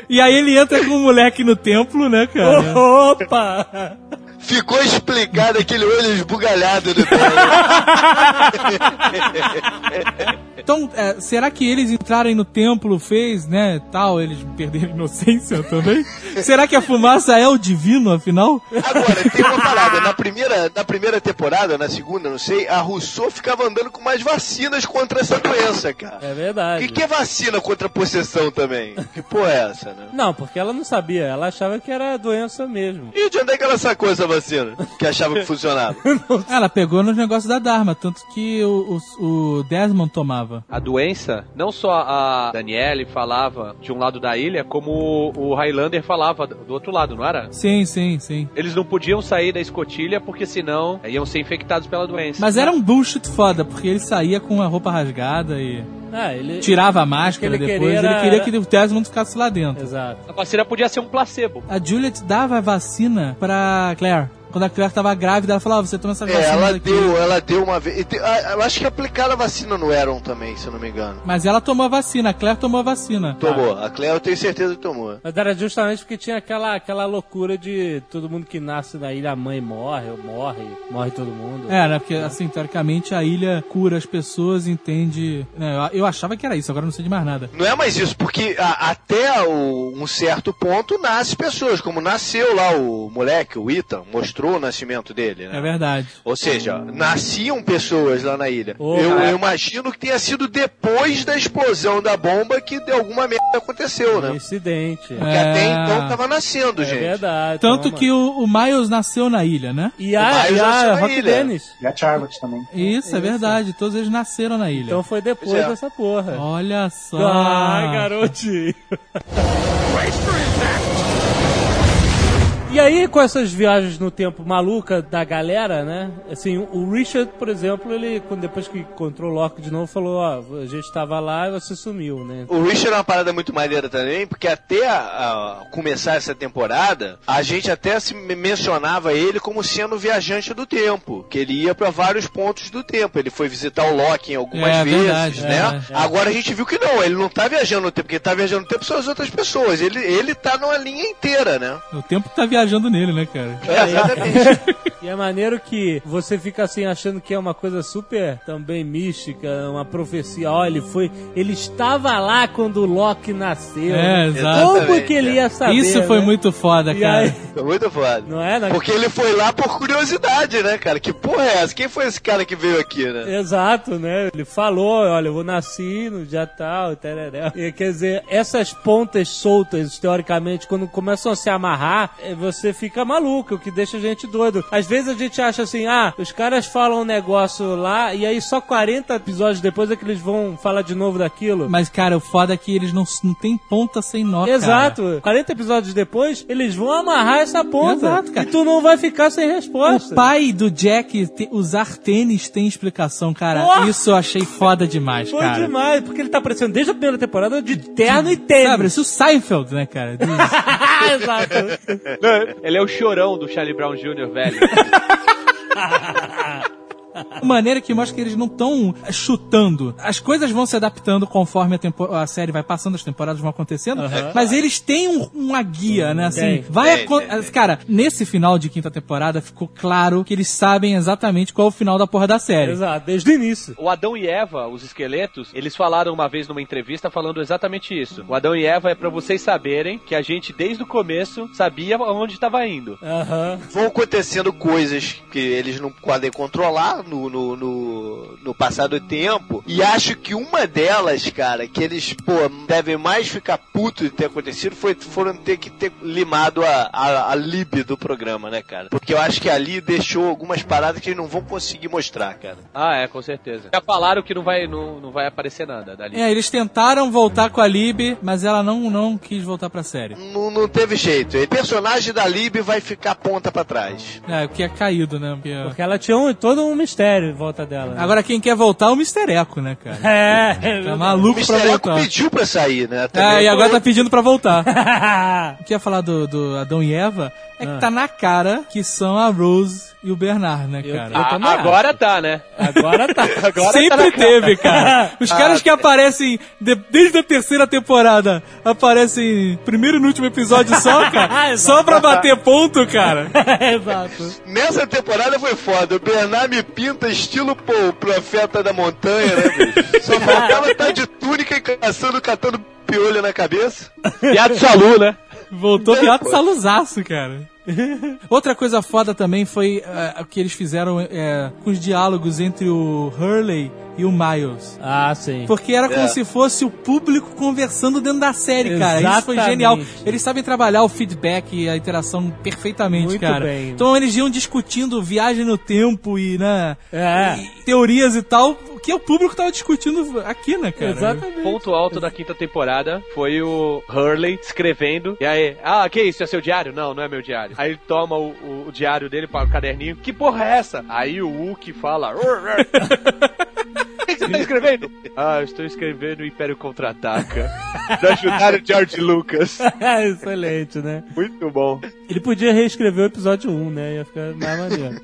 E aí ele entra com o moleque no templo, né, cara? Opa! Ficou explicado aquele olho esbugalhado do Então, é, será que eles entrarem no templo fez, né, tal, eles perderam a inocência também? será que a fumaça é o divino, afinal? Agora, tem uma parada. Na primeira, na primeira temporada, na segunda, não sei, a Rousseau ficava andando com mais vacinas contra essa doença, cara. É O verdade. que, que é vacina contra a possessão também? Que porra é essa, né? Não, porque ela não sabia. Ela achava que era doença mesmo. E de onde é que ela sacou essa vacina? Que achava que funcionava. Ela pegou nos negócios da Dharma, tanto que o, o, o Desmond tomava. A doença, não só a Daniele falava de um lado da ilha, como o Highlander falava do outro lado, não era? Sim, sim, sim. Eles não podiam sair da escotilha porque senão iam ser infectados pela doença. Mas era um bullshit foda, porque ele saía com a roupa rasgada e Ah, ele. tirava a máscara ele depois. queria Ele queria que o Desmond ficasse lá dentro. Exato. A vacina podia ser um placebo. A Juliet dava a vacina pra Claire. Quando a Claire tava grávida, ela falou, ah, você toma essa É, vacina ela aqui. deu, ela deu uma vez. Eu acho que aplicaram a vacina no Eron também, se eu não me engano. Mas ela tomou a vacina, a Claire tomou a vacina. Tomou. A Claire eu tenho certeza que tomou. Mas era justamente porque tinha aquela, aquela loucura de todo mundo que nasce na ilha, a mãe morre, ou morre, morre todo mundo. É, né? Porque, assim, teoricamente a ilha cura as pessoas, entende. né, eu, eu achava que era isso, agora não sei de mais nada. Não é mais isso, porque a- até o- um certo ponto nasce pessoas, como nasceu lá o moleque, o Ethan, mostrou o nascimento dele, né? É verdade. Ou seja, nasciam pessoas lá na ilha. Ô, eu, eu imagino que tenha sido depois da explosão da bomba que de alguma merda aconteceu, né? Incidente. Porque É. até então tava nascendo, É gente. verdade. Tanto toma. que o, o Miles nasceu na ilha, né? E O a, Miles e a nasceu na Rock ilha. Dennis. E a Charlotte também. Isso, é verdade. Todos eles nasceram na ilha. Então foi depois Pois é. dessa porra. Olha só. Ai, garotinho. E aí, com essas viagens no tempo maluca da galera, né? Assim, o Richard, por exemplo, ele, quando- depois que encontrou o Loki de novo, falou: Ó, a gente tava lá e você sumiu, né? O Richard é uma parada muito maneira também, porque até a- a começar essa temporada, a gente até se me- mencionava ele como sendo viajante do tempo, que ele ia pra vários pontos do tempo. Ele foi visitar o Loki em algumas É, vezes, verdade, né? é, é. Agora a gente viu que não, ele não tá viajando no tempo, porque tá viajando no tempo são as outras pessoas. Ele, ele tá numa linha inteira, né? O tempo tá viajando nele, né, cara? É, exatamente. E é maneiro que você fica assim achando que é uma coisa super também mística, uma profecia. Olha, ele foi. Ele estava lá quando o Loki nasceu. É, né? exato. Como que ele ia saber? Isso foi né? muito foda, E cara. aí- Foi muito foda. Não é? Não- Porque ele foi lá por curiosidade, né, cara? Que porra é essa? Quem foi esse cara que veio aqui, né? Exato, né? Ele falou, olha, eu vou nasci no dia tal, tereré. E, quer dizer, essas pontas soltas, teoricamente, quando começam a se amarrar, eh, você fica maluco, o que deixa a gente doido. Às vezes a gente acha assim, ah, os caras falam um negócio lá, e aí só 40 episódios depois é que eles vão falar de novo daquilo. Mas, cara, o foda é que eles não, não tem ponta sem nó, cara. Exato. 40 episódios depois, eles vão amarrar essa ponta. Exato, cara. E tu não vai ficar sem resposta. O pai do Jack te- usar tênis tem explicação, cara. Porra! Isso eu achei foda demais, Foi cara. demais, porque ele tá aparecendo desde a primeira temporada de terno e tênis. Sabe, isso é o Seinfeld, né, cara? Exato. Ele é o chorão do Charlie Brown Jr., velho. Maneira que mostra que eles não estão chutando. As coisas vão se adaptando conforme a, tempo- a série vai passando, as temporadas vão acontecendo. Mas eles têm um- uma guia, né? Assim, Tem. vai Tem, tem, tem. Cara, nesse final de quinta temporada ficou claro que eles sabem exatamente qual é o final da porra da série. Exato, desde o início. O Adão e Eva, os esqueletos, eles falaram uma vez numa entrevista falando exatamente isso. O Adão e Eva é pra vocês saberem que a gente desde o começo sabia onde estava indo. Aham. vão acontecendo coisas que eles não podem controlar no, no, no, no passar do tempo. E acho que uma delas, cara, que eles, pô, devem mais ficar putos de ter acontecido foi foram ter que ter limado a, a, a lib do programa, né, cara? Porque eu acho que ali deixou algumas paradas que eles não vão conseguir mostrar, cara. Ah, é, com certeza. Já falaram que não vai, não, não vai aparecer nada dali. É, eles tentaram voltar com a Lib, mas ela não, não quis voltar pra série. Não, não teve jeito. O personagem da lib vai ficar ponta pra trás. É, o que é caído, né? Porque- Porque ela tinha um- todo um mistério em volta dela. né? Agora quem quer voltar é o Mister Eco, né, cara? É. Tá O maluco pra Mr. Eco voltar. pediu pra sair, né? É, e agora tá pedindo pra voltar. O que ia falar do, do Adão e Eva é que Ah. tá na cara que são a Rose e o Bernard, né, Eu- cara? eu Ah, também agora tá, né? Agora tá. Agora tá Sempre na teve, cara. Os caras que aparecem de- desde a terceira temporada aparecem primeiro e no último episódio só, cara. só pra bater ponto, cara. Exato. Nessa temporada foi foda. O Bernard me pinta estilo pô, o profeta da montanha, né, bicho? Só faltava estar de túnica e caçando, catando piolho na cabeça. Piado Salu, né? Voltou piado saluzaço, cara. Outra coisa foda também foi eh, o que eles fizeram eh, com os diálogos entre o Hurley e o Miles. Ah, sim. Porque era como É. se fosse o público conversando dentro da série, cara. Isso foi genial. Eles sabem trabalhar o feedback e a interação perfeitamente, Muito cara. bem. Então eles iam discutindo viagem no tempo e, né, É. e teorias e tal, que o público tava discutindo aqui, né, cara? Exatamente. Ponto alto da quinta temporada foi o Hurley escrevendo. E aí, ah, que isso? É seu diário? Não, não é meu diário. Aí ele toma o, o- o diário dele para o caderninho. Que porra é essa? Aí o Wookie fala. "Rrr, rrr." que você tá escrevendo? Ah, eu estou escrevendo o Império Contra-Ataca. pra ajudar o George Lucas. Excelente, né? Muito bom. Ele podia reescrever o episódio 1, né? Ia ficar mais maneiro.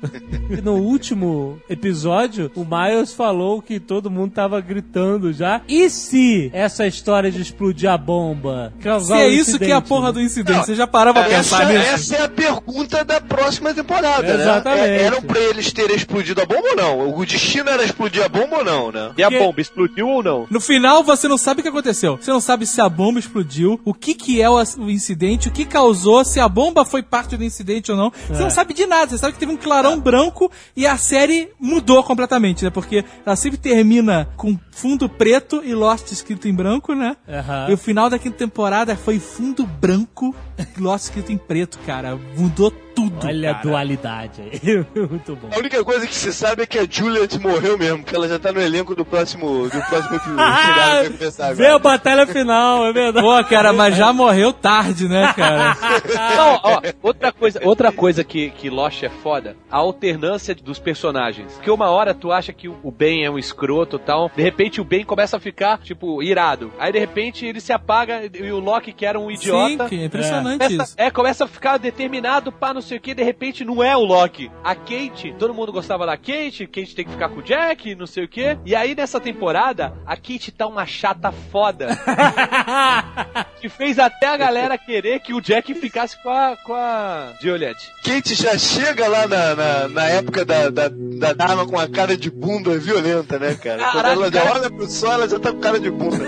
E no último episódio, o Miles falou que todo mundo tava gritando já. E se essa história de explodir a bomba causar Se um é isso que é a porra né? do incidente, você já parou pra Essa, pensar nisso? essa é a pergunta da próxima temporada, Exatamente. né? É- Eram pra eles terem explodido a bomba ou não? O destino era explodir a bomba ou não, né? E a bomba explodiu ou não? No final, você não sabe o que aconteceu. Você não sabe se a bomba explodiu, o que que é o, incidente, o que causou, se a bomba foi parte do incidente ou não. Você É. não sabe de nada. Você sabe que teve um clarão branco e a série mudou completamente, né? Porque ela sempre termina com fundo preto e Lost escrito em branco, né? Aham. E o final da quinta temporada foi fundo branco e Lost escrito em preto, cara. Mudou tudo, Olha a cara. dualidade aí. Muito bom. A única coisa que se sabe é que a Juliet morreu mesmo, porque ela já tá no elenco do próximo, do próximo episódio começar Vê a batalha final, é verdade. Pô, cara, mas já morreu tarde, né, cara? Não, ó, outra coisa, outra coisa que, que Lost é foda, a alternância dos personagens. Porque uma hora tu acha que o Ben é um escroto e tal, de repente o Ben começa a ficar, tipo, irado. Aí de repente ele se apaga e o Loki, que era um idiota. Sim, que é impressionante começa, isso. É, começa a ficar determinado pá, não sei o que, de repente não é o Loki. A Kate, todo mundo gostava da Kate, Kate tem que ficar com o Jack, não sei o que. E aí nessa temporada, a Kate tá uma chata foda. que fez até a galera querer que o Jack ficasse com a, com a Juliet. Kate já chega lá na, na, na época da, da, da dama com a cara de bunda violenta, né, cara? Quando Caraca, ela já cara. olha pro sol, ela já tá com cara de bunda.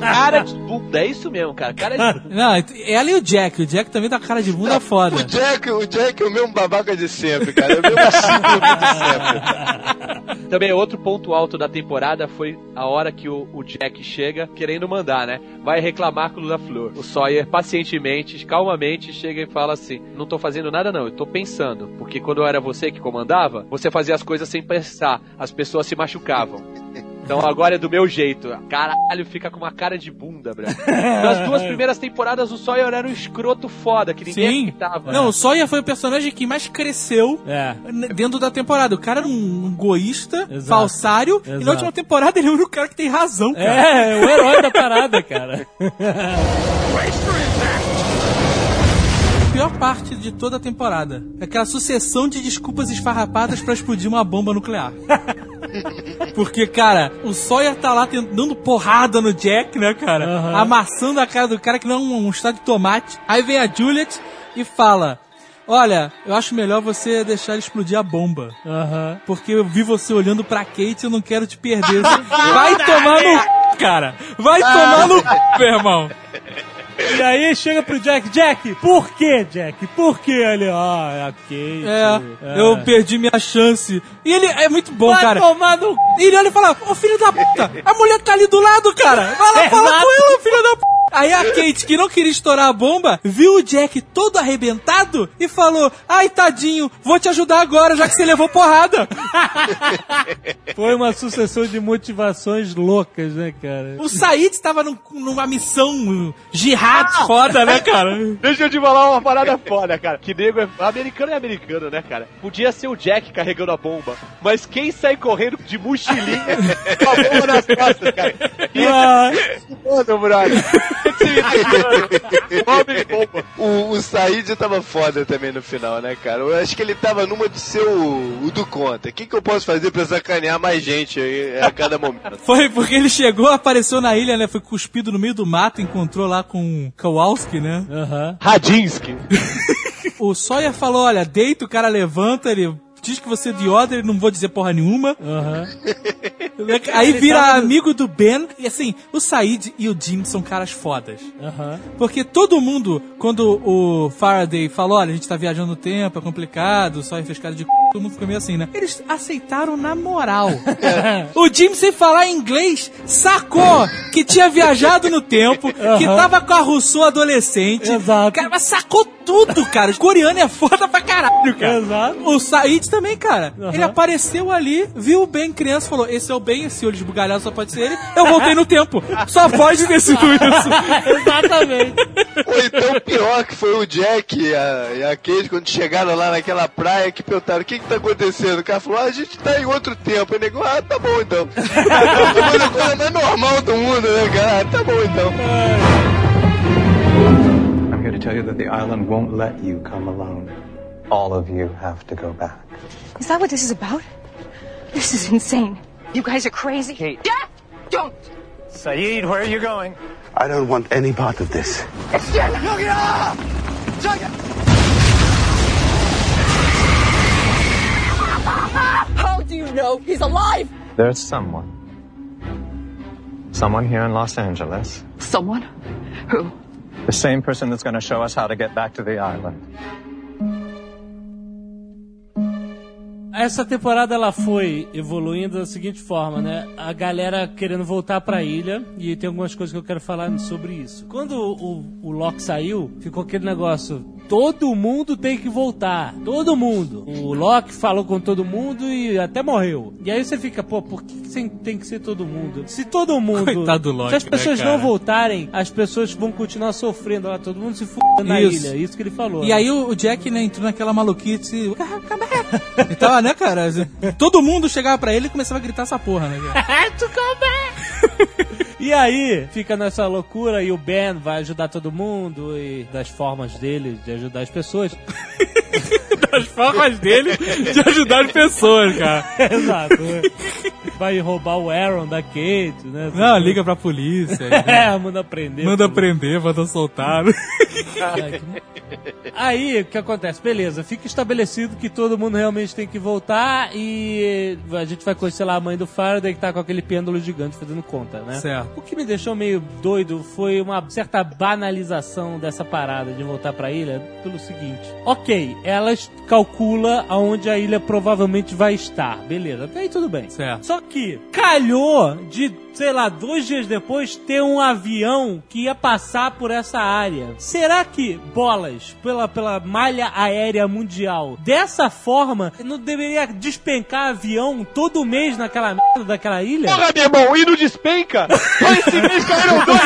Cara de bunda, é isso mesmo, cara. Cara de Não, ela e o Jack. O Jack também tá com cara de bunda foda. O Jack, o Jack é o mesmo babaca de sempre, cara. É o mesmo de sempre. Também outro ponto alto da temporada foi a hora que o, o Jack chega querendo mandar, né? Vai reclamar com o da Flor. O Sawyer pacientemente, calmamente chega e fala assim: "Não tô fazendo nada não, eu tô pensando, porque quando era você que comandava, você fazia as coisas sem pensar, as pessoas se machucavam." Então agora é do meu jeito. Caralho, fica com uma cara de bunda, bro. Nas duas primeiras temporadas o Sawyer era um escroto foda, que ninguém Sim. acreditava. Não, o Sawyer foi o personagem que mais cresceu É. dentro da temporada. O cara era um egoísta, Exato. falsário, e Exato. na última temporada ele é o único cara que tem razão, cara. É, o herói da parada, cara. A pior parte de toda a temporada é aquela sucessão de desculpas esfarrapadas pra explodir uma bomba nuclear. Porque, cara, o Sawyer tá lá dando porrada no Jack, né, cara? Aham. Amassando a cara do cara que não é um, um estado de tomate. Aí vem a Juliet e fala: Olha, eu acho melhor você deixar ele explodir a bomba. Aham. Porque eu vi você olhando pra Kate e eu não quero te perder. Vai tomar no c, cara! Vai tomar no c, meu irmão! E aí chega pro Jack, Jack, por que, Jack? Por que ele? Ah, é a Kate. É, eu perdi minha chance. E ele é muito bom, Vai cara. tomar no E ele olha e fala: Ô filho da puta, a mulher tá ali do lado, cara. Vai lá falar Exato. com ela, filho da puta. Aí a Kate, que não queria estourar a bomba, viu o Jack todo arrebentado e falou: Ai, tadinho, vou te ajudar agora, já que você levou porrada. Foi uma sucessão de motivações loucas, né, cara? O Said tava num- numa missão jihad foda, né, cara? Deixa eu te falar uma parada foda, cara. Que nego é. Americano é americano, né, cara? Podia ser o Jack carregando a bomba. Mas quem sai correndo de mochilinha com a bomba nas costas, cara? Ah, Mano, brother. Bomba. O, o Said tava foda também no final, né, cara? Eu acho que ele tava numa de ser o, o do conta. O que, que eu posso fazer pra sacanear mais gente aí a cada momento? Foi porque ele chegou, apareceu na ilha, né? Foi cuspido no meio do mato, encontrou lá com Kowalski, né? Aham. Radinsky. O Sawyer falou: olha, deita, o cara levanta, ele diz que você é de ele não vou dizer porra nenhuma. Aham. Aí vira amigo do Ben. E assim, o Said e o Jim são caras fodas. Porque todo mundo, quando o Faraday falou, olha, a gente tá viajando no tempo, é complicado, o Sawyer fez cara de c... todo mundo ficou meio assim, né? Eles aceitaram na moral. o Jim, sem falar inglês, sacou que tinha viajado no tempo, que tava com a Rousseau adolescente. Exato. Cara, mas sacou tudo, cara. O coreano é foda pra caralho, cara. Exato. O Said também, cara. Aham. Ele apareceu ali, viu o Ben criança, falou: Esse é o Ben, esse olho esbugalhado só pode ser ele. Eu voltei no tempo. Só pode ter sido isso. Exatamente. Ou então pior que foi o Jack e a, e a Kate quando chegaram lá naquela praia que perguntaram: o que, que tá acontecendo? O cara falou, ah, a gente tá em outro tempo. O nego, ah, tá bom então. Foi a coisa mais normal do mundo, né, cara? Ah, tá bom então. I'm here to tell you that the island won't let you come alone. All of you have to go back. Is that what this is about? This is insane. You guys are crazy. Kate. Dad, don't. Saeed, where are you going? I don't want any part of this. Stop! Look it up. Juggernaut. How do you know he's alive? There's someone. Someone here in Los Angeles. Someone? Who? The same person that's going to show us how to get back to the island. Essa temporada ela foi evoluindo da seguinte forma, né? A galera querendo voltar pra ilha e tem algumas coisas que eu quero falar sobre isso. Quando o, o Loki saiu, ficou aquele negócio. Todo mundo tem que voltar. Todo mundo. O Loki falou com todo mundo e até morreu. E aí você fica, pô, por que tem que ser todo mundo? Se todo mundo. Coitado do Loki, se as né, pessoas cara? não voltarem, as pessoas vão continuar sofrendo lá, todo mundo se fudendo na ilha. Isso que ele falou. E né? aí o Jack né, entrou naquela maluquice. E tava, né, cara? Todo mundo chegava pra ele e começava a gritar essa porra, né? cara? E aí, fica nessa loucura e o Ben vai ajudar todo mundo e das formas dele de ajudar as pessoas. Das formas dele de ajudar as pessoas, cara. Exato. né? Vai roubar o Aaron da Kate, né? Não, liga pra polícia. É, manda prender. Manda prender, manda soltar. Aí, o que acontece? Beleza, fica estabelecido que todo mundo realmente tem que voltar e a gente vai conhecer lá a mãe do Faraday que tá com aquele pêndulo gigante fazendo conta, né? Certo. O que me deixou meio doido foi uma certa banalização dessa parada de voltar pra ilha pelo seguinte. Ok, elas calcula aonde a ilha provavelmente vai estar. Beleza, até aí tudo bem. Certo. Só que calhou de, sei lá, dois dias depois ter um avião que ia passar por essa área. Será que bolas pela, pela malha aérea mundial dessa forma não deveria despencar avião todo mês naquela merda daquela ilha? Porra, meu irmão, e não despenca? Olha esse mês caíram dois.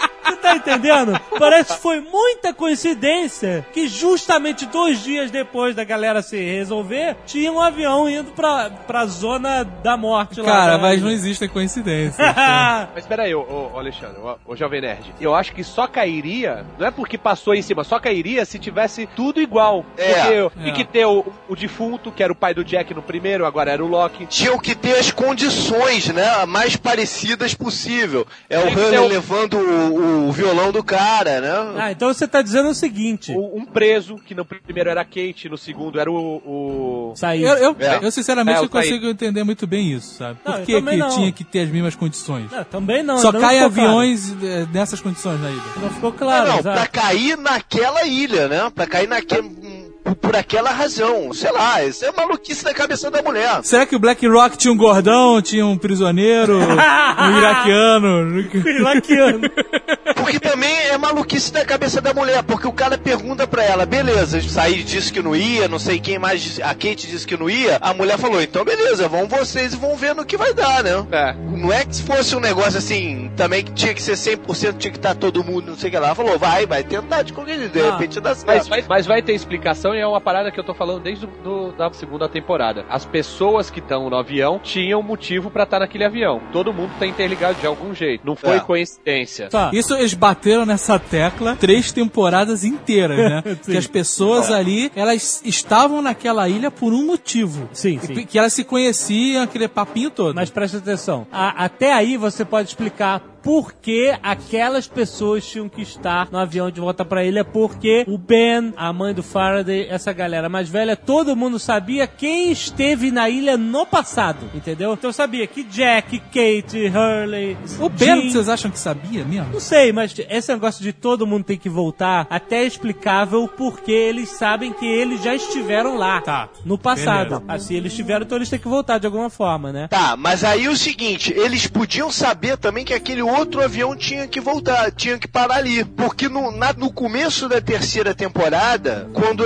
Você tá entendendo? Parece que foi muita coincidência que justamente dois dias depois da galera se resolver, tinha um avião indo pra, pra zona da morte lá. Cara, da mas não existem coincidências. Mas peraí, ô, ô, Alexandre, ô, ô Jovem Nerd. Eu acho que só cairia, não é porque passou em cima, só cairia se tivesse tudo igual. É. Porque É. tem que ter o, o defunto, que era o pai do Jack no primeiro, agora era o Loki. Tinham que ter as condições, né? Mais parecidas possível. É o Tem que Hanley ter o- levando o, o violão do cara, né? Ah, então você tá dizendo o seguinte. Um preso, que no primeiro era Kate, no segundo era o. o... Saí. Eu, eu, É. eu, sinceramente É, não consigo entender muito bem isso, sabe? Não, Por eu que, que não. tinha que ter as mesmas condições? Não, também não. Só não caem ficou claro. aviões eh, nessas condições na ilha. Não ficou claro, não, exato. pra cair naquela ilha, né? Pra cair naquele. Por, por aquela razão. Sei lá, isso é maluquice da cabeça da mulher. Será que o Black Rock tinha um gordão, tinha um prisioneiro, um iraquiano? Iraquiano. Porque também é maluquice da cabeça da mulher, porque o cara pergunta pra ela, beleza, sair disse que não ia, não sei quem mais, a Kate disse que não ia, a mulher falou, então beleza, vão vocês e vão ver no que vai dar, né? É. Não é que se fosse um negócio assim, também que tinha que ser 100%, tinha que estar todo mundo, não sei o que lá. Ela falou, vai, vai tentar de qualquer jeito, de Ah, repente dá certo. Mas, mas, mas vai ter explicação e é uma parada que eu tô falando desde do, do- da segunda temporada. As pessoas que estão no avião tinham motivo pra estar naquele avião. Todo mundo tá interligado de algum jeito. Não foi É. coincidência. Tá. Isso eles bateram nessa tecla três temporadas inteiras, né? Que as pessoas ali, elas estavam naquela ilha por um motivo. Sim, sim. que elas se conheciam, aquele papinho todo. Mas presta atenção. A- até aí você pode explicar por que aquelas pessoas tinham que estar no avião de volta pra ilha, porque o Ben, a mãe do Faraday, essa galera mais velha, todo mundo sabia quem esteve na ilha no passado, entendeu? Então sabia que Jack, Kate, Hurley, o Ben, Jean- vocês acham que sabia mesmo? Não sei, mas esse negócio de todo mundo tem que voltar, até é explicável porque eles sabem que eles já estiveram lá. Tá. No passado. Beleza. Assim, eles estiveram, então eles têm que voltar de alguma forma, né? Tá, mas aí o seguinte, eles podiam saber também que aquele outro avião tinha que voltar, tinha que parar ali. Porque no, na- no começo da terceira temporada, quando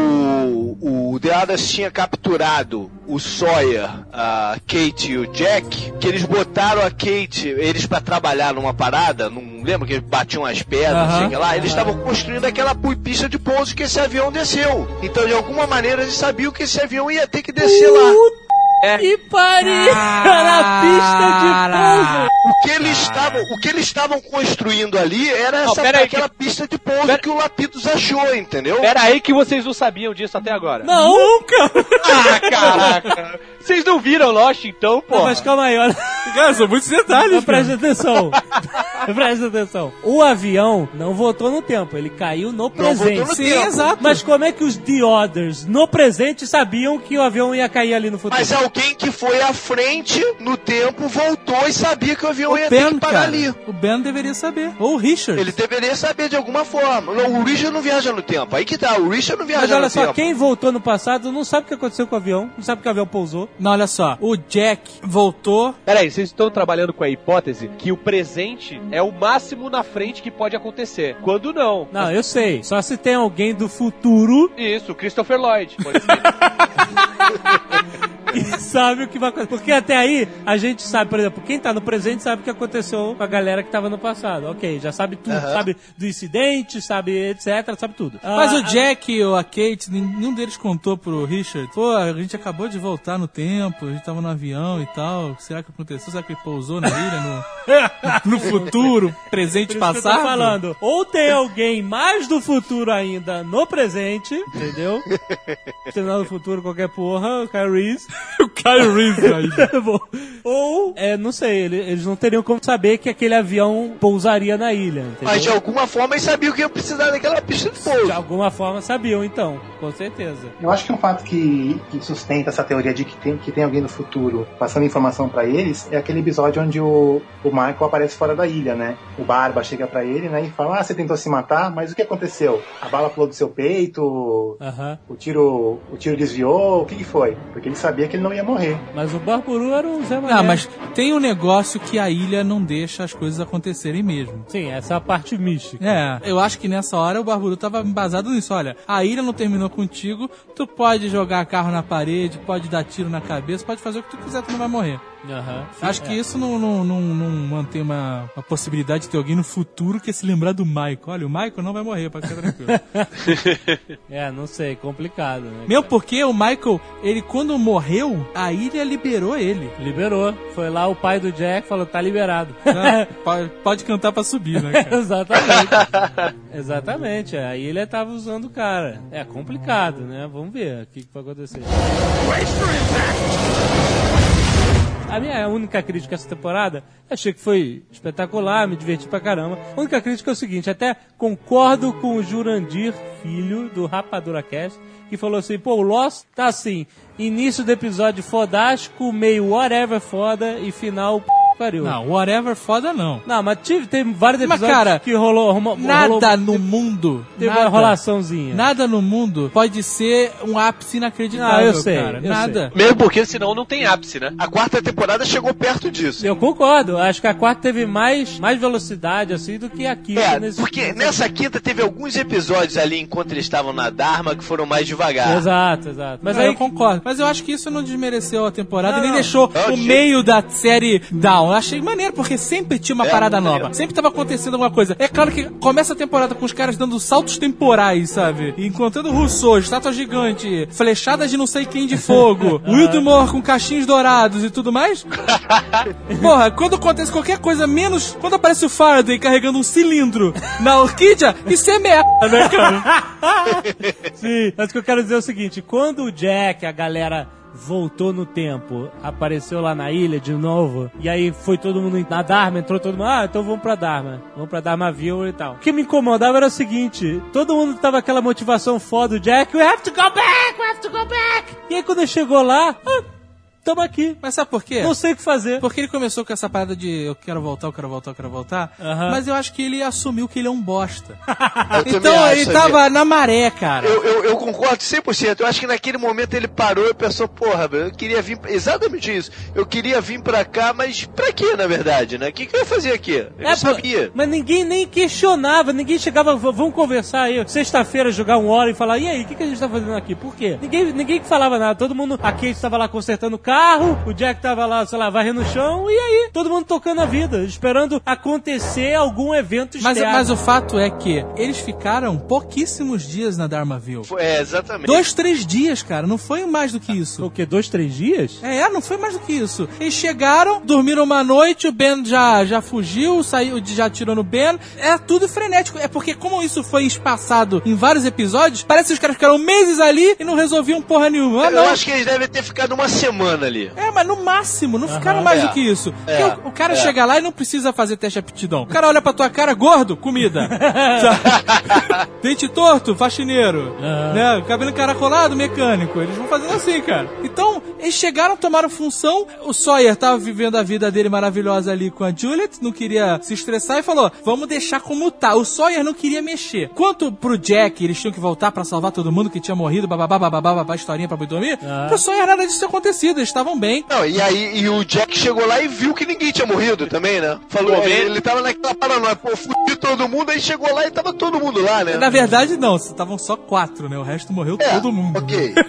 o, o The Others tinha capturado o Sawyer, a Kate e o Jack, que eles botaram a Kate, eles pra trabalhar numa parada, não lembra que eles batiam as pedras, Aham. sei lá, eles estavam construindo aquela pista de pouso que esse avião desceu. Então, de alguma maneira, eles sabiam que esse avião ia ter que descer lá. É. E pariu na pista de pouso. O que eles estavam, o que eles estavam construindo ali era Não, essa, pera aí aquela pista de pouso que o Lapidos achou, entendeu? Pera aí que vocês não sabiam disso até agora. Não! Nunca! Ah, caraca! Vocês não viram Lost então, pô? Mas calma aí, olha. Cara, são muitos detalhes. Não, presta atenção. presta atenção. O avião não voltou no tempo, ele caiu no presente. voltou no Sim, tempo. exato. Mas como é que os The Others no presente sabiam que o avião ia cair ali no futuro? Mas alguém que foi à frente no tempo voltou e sabia que o avião O ia ter que Ben, parar cara. ali. O Ben deveria saber. Ou o Richard. Ele deveria saber de alguma forma. O Richard não viaja no tempo. Aí que tá, o Richard não viaja Mas olha no só, tempo. quem voltou no passado não sabe o que aconteceu com o avião, não sabe que o avião pousou. Não, olha só. O Jack voltou. Peraí, vocês estão trabalhando com a hipótese que o presente é o máximo na frente que pode acontecer. Quando não. Não, eu sei. Só se tem alguém do futuro Isso, Christopher Lloyd. Pode ser. e sabe o que vai acontecer. Porque até aí, a gente sabe, por exemplo, quem tá no presente sabe o que aconteceu com a galera que tava no passado. Ok, já sabe tudo. Aham. Sabe do incidente, sabe etc, sabe tudo. Mas Ah, o Jack ou a Kate, nenhum deles contou pro Richard. Pô, a gente acabou de voltar no tempo, a gente tava no avião e tal. Será que aconteceu? Será que ele pousou na ilha no, no futuro, presente, passado? falando. Ou tem alguém mais do futuro ainda no presente, entendeu? Se não no futuro, qualquer porra, o Kyle Reese. o Kyle Reese aí. Bom, Ou, é, não sei, ele- eles não teriam como saber que aquele avião pousaria na ilha, entendeu? Mas de alguma forma eles sabiam que ia precisar daquela pista de pouso. De alguma forma sabiam, então, com certeza. Eu acho que um fato que, que sustenta essa teoria de que tem, que tem alguém no futuro passando informação pra eles é aquele episódio onde o, o Michael aparece fora da ilha, né? O Barba chega pra ele né, e fala: Ah, você tentou se matar, mas o que aconteceu? A bala pulou do seu peito, Aham. o tiro, o tiro desviou, o que, que foi? Porque ele sabia que ele não ia morrer. Mas o Barburu era o Zé Mané. Não, mas tem um negócio que a ilha não deixa as coisas acontecerem mesmo. Sim, essa é a parte mística. É, eu acho que nessa hora o Barburu tava embasado nisso. Olha, a ilha não terminou contigo, tu pode jogar carro na parede, pode dar tiro na cabeça, pode fazer o que tu quiser, tu não vai morrer. Aham. Acho que isso não, não, não, não mantém uma, uma possibilidade de ter alguém no futuro que se lembrar do Michael. Olha, o Michael não vai morrer, pode ficar tranquilo. É, não sei, complicado, né? Mesmo porque o Michael, ele quando morreu, a ilha liberou ele. Liberou. Foi lá o pai do Jack falou, tá liberado. Né? pode, pode cantar pra subir, né, cara? Exatamente. Exatamente. A ilha tava usando o cara. É complicado, né? Vamos ver o que, que vai acontecer. A minha única crítica essa temporada, achei que foi espetacular, me diverti pra caramba. A única crítica é o seguinte, até concordo com o Jurandir, filho do Rapadura Cast, que falou assim, pô, o Lost tá assim, início do episódio fodástico, meio whatever foda e final p... pariu. Não, whatever foda não. Não, mas tive, teve vários Mas, episódios cara, que rolou, rolou Nada rolou- no mundo. Teve nada, uma rolaçãozinha. Nada no mundo pode ser um ápice inacreditável, Ah, eu sei, cara. eu Nada. Mesmo porque senão não tem ápice, né? A quarta temporada chegou perto disso. Eu concordo, acho que a quarta teve mais, mais velocidade assim do que a quinta. É, nesse- porque nessa quinta teve alguns episódios ali enquanto eles estavam na Dharma que foram mais devagar. Exato, exato. Mas Mas aí eu concordo. Mas eu acho que isso não desmereceu a temporada Não, nem não. deixou Eu o achei- meio da série down. Eu achei maneiro, porque sempre tinha uma É, parada maneiro. nova. Sempre tava acontecendo alguma coisa. É claro que começa a temporada com os caras dando saltos temporais, sabe? E Encontrando Rousseau, estátua gigante, flechadas de não sei quem de fogo, Whitmore com cachinhos dourados e tudo mais. Porra, quando acontece qualquer coisa, menos quando aparece o Faraday carregando um cilindro na orquídea, isso é merda, né, cara? Sim, mas o que eu quero dizer é o seguinte: quando o Jack, a galera voltou no tempo, apareceu lá na ilha de novo, e aí foi todo mundo na Dharma, entrou todo mundo, ah, então vamos pra Dharma, vamos pra Dharmaville e tal. O que me incomodava era o seguinte: todo mundo tava aquela motivação foda Jack, we have to go back, we have to go back. E aí quando chegou lá, ah, tamo aqui. Mas sabe por quê? Não sei o que fazer. Porque ele começou com essa parada de eu quero voltar, eu quero voltar, eu quero voltar. Mas eu acho que ele assumiu que ele é um bosta. Então ele tava na maré, cara. Eu, eu, eu concordo 100%. Eu acho que naquele momento ele parou e pensou, porra, eu queria vir. Exatamente isso. Eu queria vir pra cá, mas pra quê, na verdade, né? O que, que eu ia fazer aqui? Eu não pô, sabia. Mas ninguém nem questionava, ninguém chegava, "V- vamos conversar aí, sexta-feira jogar uma hora e falar, e aí, o que, que a gente tá fazendo aqui? Por quê? Ninguém, ninguém falava nada, todo mundo, a Kate tava lá consertando o carro, o Jack tava lá, sei lá, varrendo o chão, e aí? Todo mundo tocando a vida, esperando acontecer algum evento Mas, externo. mas o fato é que eles ficaram pouquíssimos dias na Dharmaville. Foi- É, exatamente. Dois, três dias, cara. Não foi mais do que isso. O quê? Dois, três dias? É, não foi mais do que isso. Eles chegaram, dormiram uma noite, o Ben já, já fugiu, saiu, já atirou no Ben. É tudo frenético. É porque, como isso foi espaçado em vários episódios, parece que os caras ficaram meses ali e não resolviam porra nenhuma. Ah, Eu não. acho que eles devem ter ficado uma semana ali. É, mas no máximo, não ficaram mais É. do que isso. É. Porque o, o cara É. chega lá e não precisa fazer teste de aptidão. O cara olha pra tua cara, gordo, comida. Dente torto, faxineiro. Né? Cabelo encaracolado, mecânico. Eles vão fazendo assim, cara. Então, eles chegaram, tomaram função. O Sawyer tava vivendo a vida dele maravilhosa ali com a Juliet, não queria se estressar e falou: vamos deixar como tá. O Sawyer não queria mexer. Quanto pro Jack, eles tinham que voltar pra salvar todo mundo que tinha morrido, bababá, bababá, babá, historinha pra dormir. Pro Sawyer nada disso tinha acontecido, eles estavam bem. Não, e aí e o Jack chegou lá e viu que ninguém tinha morrido também, né? Falou, Pô, ele, ele- ele tava naquela paranoia, pô, fudi todo mundo, aí chegou lá e tava todo mundo lá, né? Na verdade, não, estavam só quatro, né? O resto morreu É, todo mundo. Ok.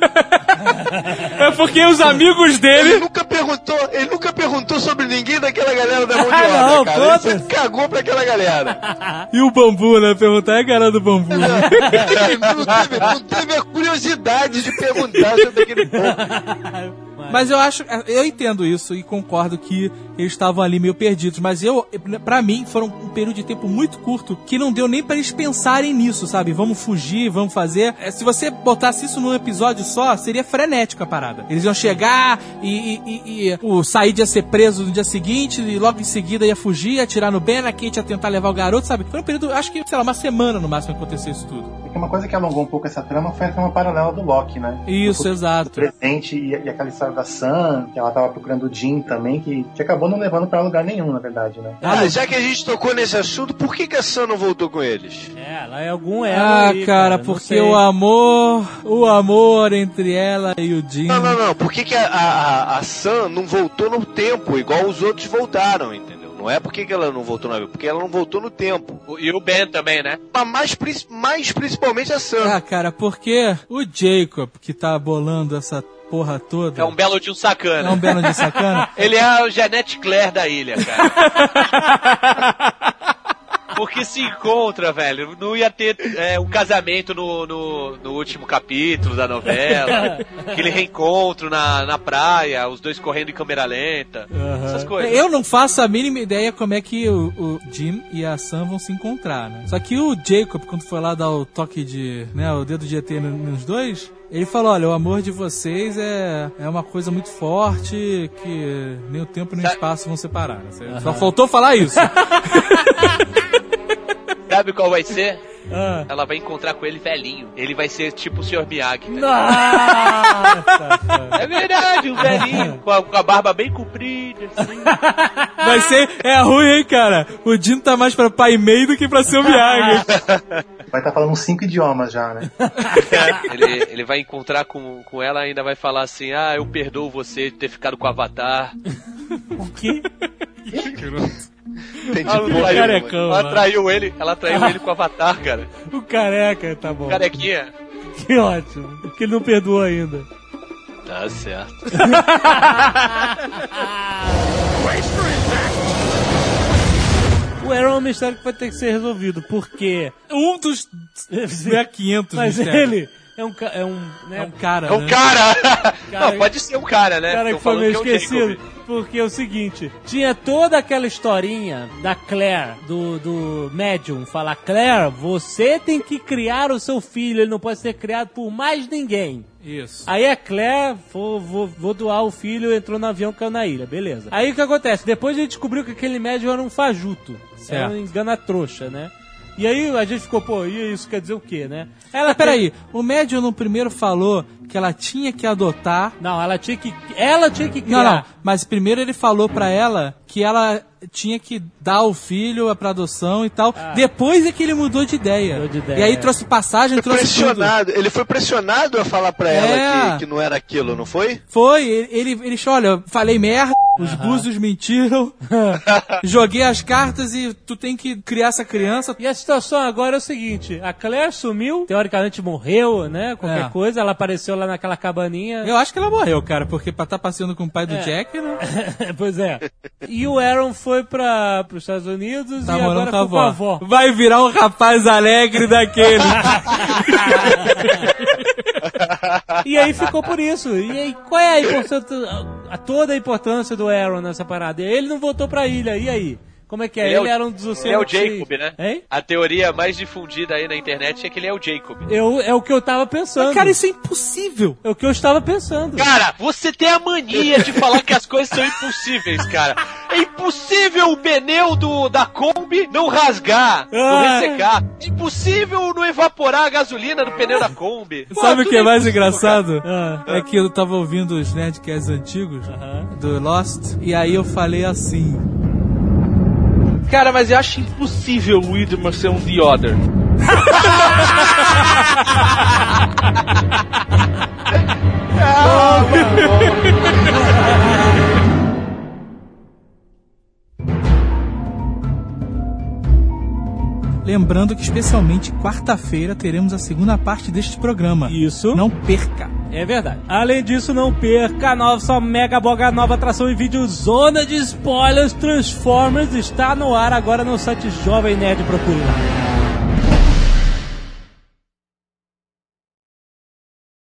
É porque os amigos Ele dele. nunca perguntou, ele nunca perguntou sobre ninguém daquela galera da mão de Ah, obra, não, cara. Ele foda-se. só cagou pra aquela galera. E o bambu, né? Perguntar é a galera do bambu. Ele não, teve, não teve a curiosidade de perguntar sobre aquele povo. Mas eu acho, eu entendo isso e concordo que eles estavam ali meio perdidos. Mas eu, pra mim, foram um período de tempo muito curto que não deu nem pra eles pensarem nisso, sabe? Vamos fugir, vamos fazer. É, Se você botasse isso num episódio só, seria frenético a parada. Eles iam chegar e, e- e- e o Said ia ser preso no dia seguinte e logo em seguida ia fugir, ia atirar no Ben, a Kate ia tentar levar o garoto, sabe? Foi um período, acho que, sei lá, uma semana no máximo que aconteceu isso tudo. É que uma coisa que alongou um pouco essa trama foi a trama paralela do Loki, né? Isso, exato. presente e, e aquela história da Sam, que ela tava procurando o Jim também, que, que acabou não levando pra lugar nenhum, na verdade, né? Ah, já que a gente tocou nesse assunto, por que, que a Sam não voltou com eles? É, lá é algum elo Ah, aí, cara, porque o amor, o amor entre ela e o Jim. Não, não, não. Por que, que a, a, a Sam não voltou no tempo, igual os outros voltaram, entendeu? Não é porque que ela não voltou na vida, porque ela não voltou no tempo. E o Ben também, né? Mas mais, mais principalmente a Sam. Ah, cara, porque o Jacob, que tá bolando essa porra toda. É um belo de um sacana. É um belo de sacana. Ele é o Janete Claire da ilha, cara. Porque se encontra, velho. Não ia ter é, um casamento no, no, no último capítulo da novela. Aquele reencontro na, na praia, os dois correndo em câmera lenta. Essas coisas. Eu não faço a mínima ideia como é que o, o Jim e a Sam vão se encontrar, né? Só que o Jacob, quando foi lá dar o toque de, né, o dedo de ET no- nos dois, ele falou, olha, o amor de vocês é, é uma coisa muito forte que nem o tempo nem o espaço vão separar. né? Só faltou falar isso. Sabe qual vai ser? Ah. Ela vai encontrar com ele velhinho. Ele vai ser tipo o Sr. Miyagi. velho. Nossa! É verdade, um velhinho. Com a, com a barba bem comprida, assim. Vai ser, é ruim, hein, cara? O Jim tá mais pra pai meio do que pra ser o Miyagi. Vai estar falando uns cinco idiomas já, né? ele, ele vai encontrar com, com ela e ainda vai falar assim: Ah, eu perdoo você de ter ficado com o Avatar. O quê? Entendi. Ela, Tipo, carecão, ela mano. traiu ele, ela traiu ele com o Avatar, cara. O careca, tá bom. Carequinha. Que ótimo. Porque ele não perdoou ainda. Tá certo. O Arrow é um mistério que vai ter que ser resolvido, porque... Um dos é 500 Mas mistérios. ele é um... É um, né, É um cara, É um né? cara! Cara, Não, pode ser um cara, né? cara que foi meio que é o esquecido. Jacob. Porque é o seguinte, tinha toda aquela historinha da Claire, do, do médium, falar, Claire, você tem que criar o seu filho, ele não pode ser criado por mais ninguém. Isso. Aí a Claire, vou, vou, vou doar o filho, entrou no avião, caiu na ilha, beleza. Aí o que acontece? Depois a gente descobriu que aquele médium era um fajuto. Era Certo. um engana trouxa, né? E aí a gente ficou, pô, e isso quer dizer o quê, né? Ela peraí, o médium no primeiro falou que ela tinha que adotar. Não, ela tinha que. Ela tinha que criar. Não, não. Mas primeiro ele falou pra ela que ela tinha que dar o filho pra adoção e tal. Ah. Depois é que ele mudou de ideia. de ideia, E aí é. trouxe passagem, Foi trouxe tudo. pressionado. Ele foi pressionado a falar pra É. ela que, que não era aquilo, não foi? Foi, ele, ele, ele olha, falei merda, os búzios mentiram, joguei as cartas e tu tem que criar essa criança. E a situação agora é o seguinte: a Claire sumiu, teoricamente morreu, né? Qualquer É. coisa, ela apareceu lá naquela cabaninha. Eu acho que ela morreu, cara, porque pra estar passeando com o pai do É. Jack, né? pois é. E o Aaron foi para os Estados Unidos Tá e agora com a a avó. avó. Vai virar um rapaz alegre daquele. E aí ficou por isso. E aí, qual é a importância, a, toda a importância do Aaron nessa parada? Ele não voltou pra ilha, e aí? Como é que é? Ele, é o- era um dos Ele é o oceanos. Jacob, né? Hein? A teoria mais difundida aí na internet é que ele é o Jacob. Eu, é o que eu tava pensando. Cara, isso é impossível. É o que eu estava pensando. Cara, você tem a mania de falar que as coisas são impossíveis, cara. É impossível o pneu do, da Kombi não rasgar, não Ah. ressecar. É impossível não evaporar a gasolina do pneu da Kombi. Pô, Sabe o que é mais impossível, engraçado? Ah. É que eu tava ouvindo os Nerdcasts antigos do Lost, e aí eu falei assim. Cara, mas eu acho impossível o Widmer ser um The Other. Lembrando que especialmente quarta-feira teremos a segunda parte deste programa. Isso. Não perca. É verdade. Além disso, não perca a nova Mega Boga nova atração e vídeo Zona de Spoilers Transformers está no ar agora no site Jovem Nerd Procure lá.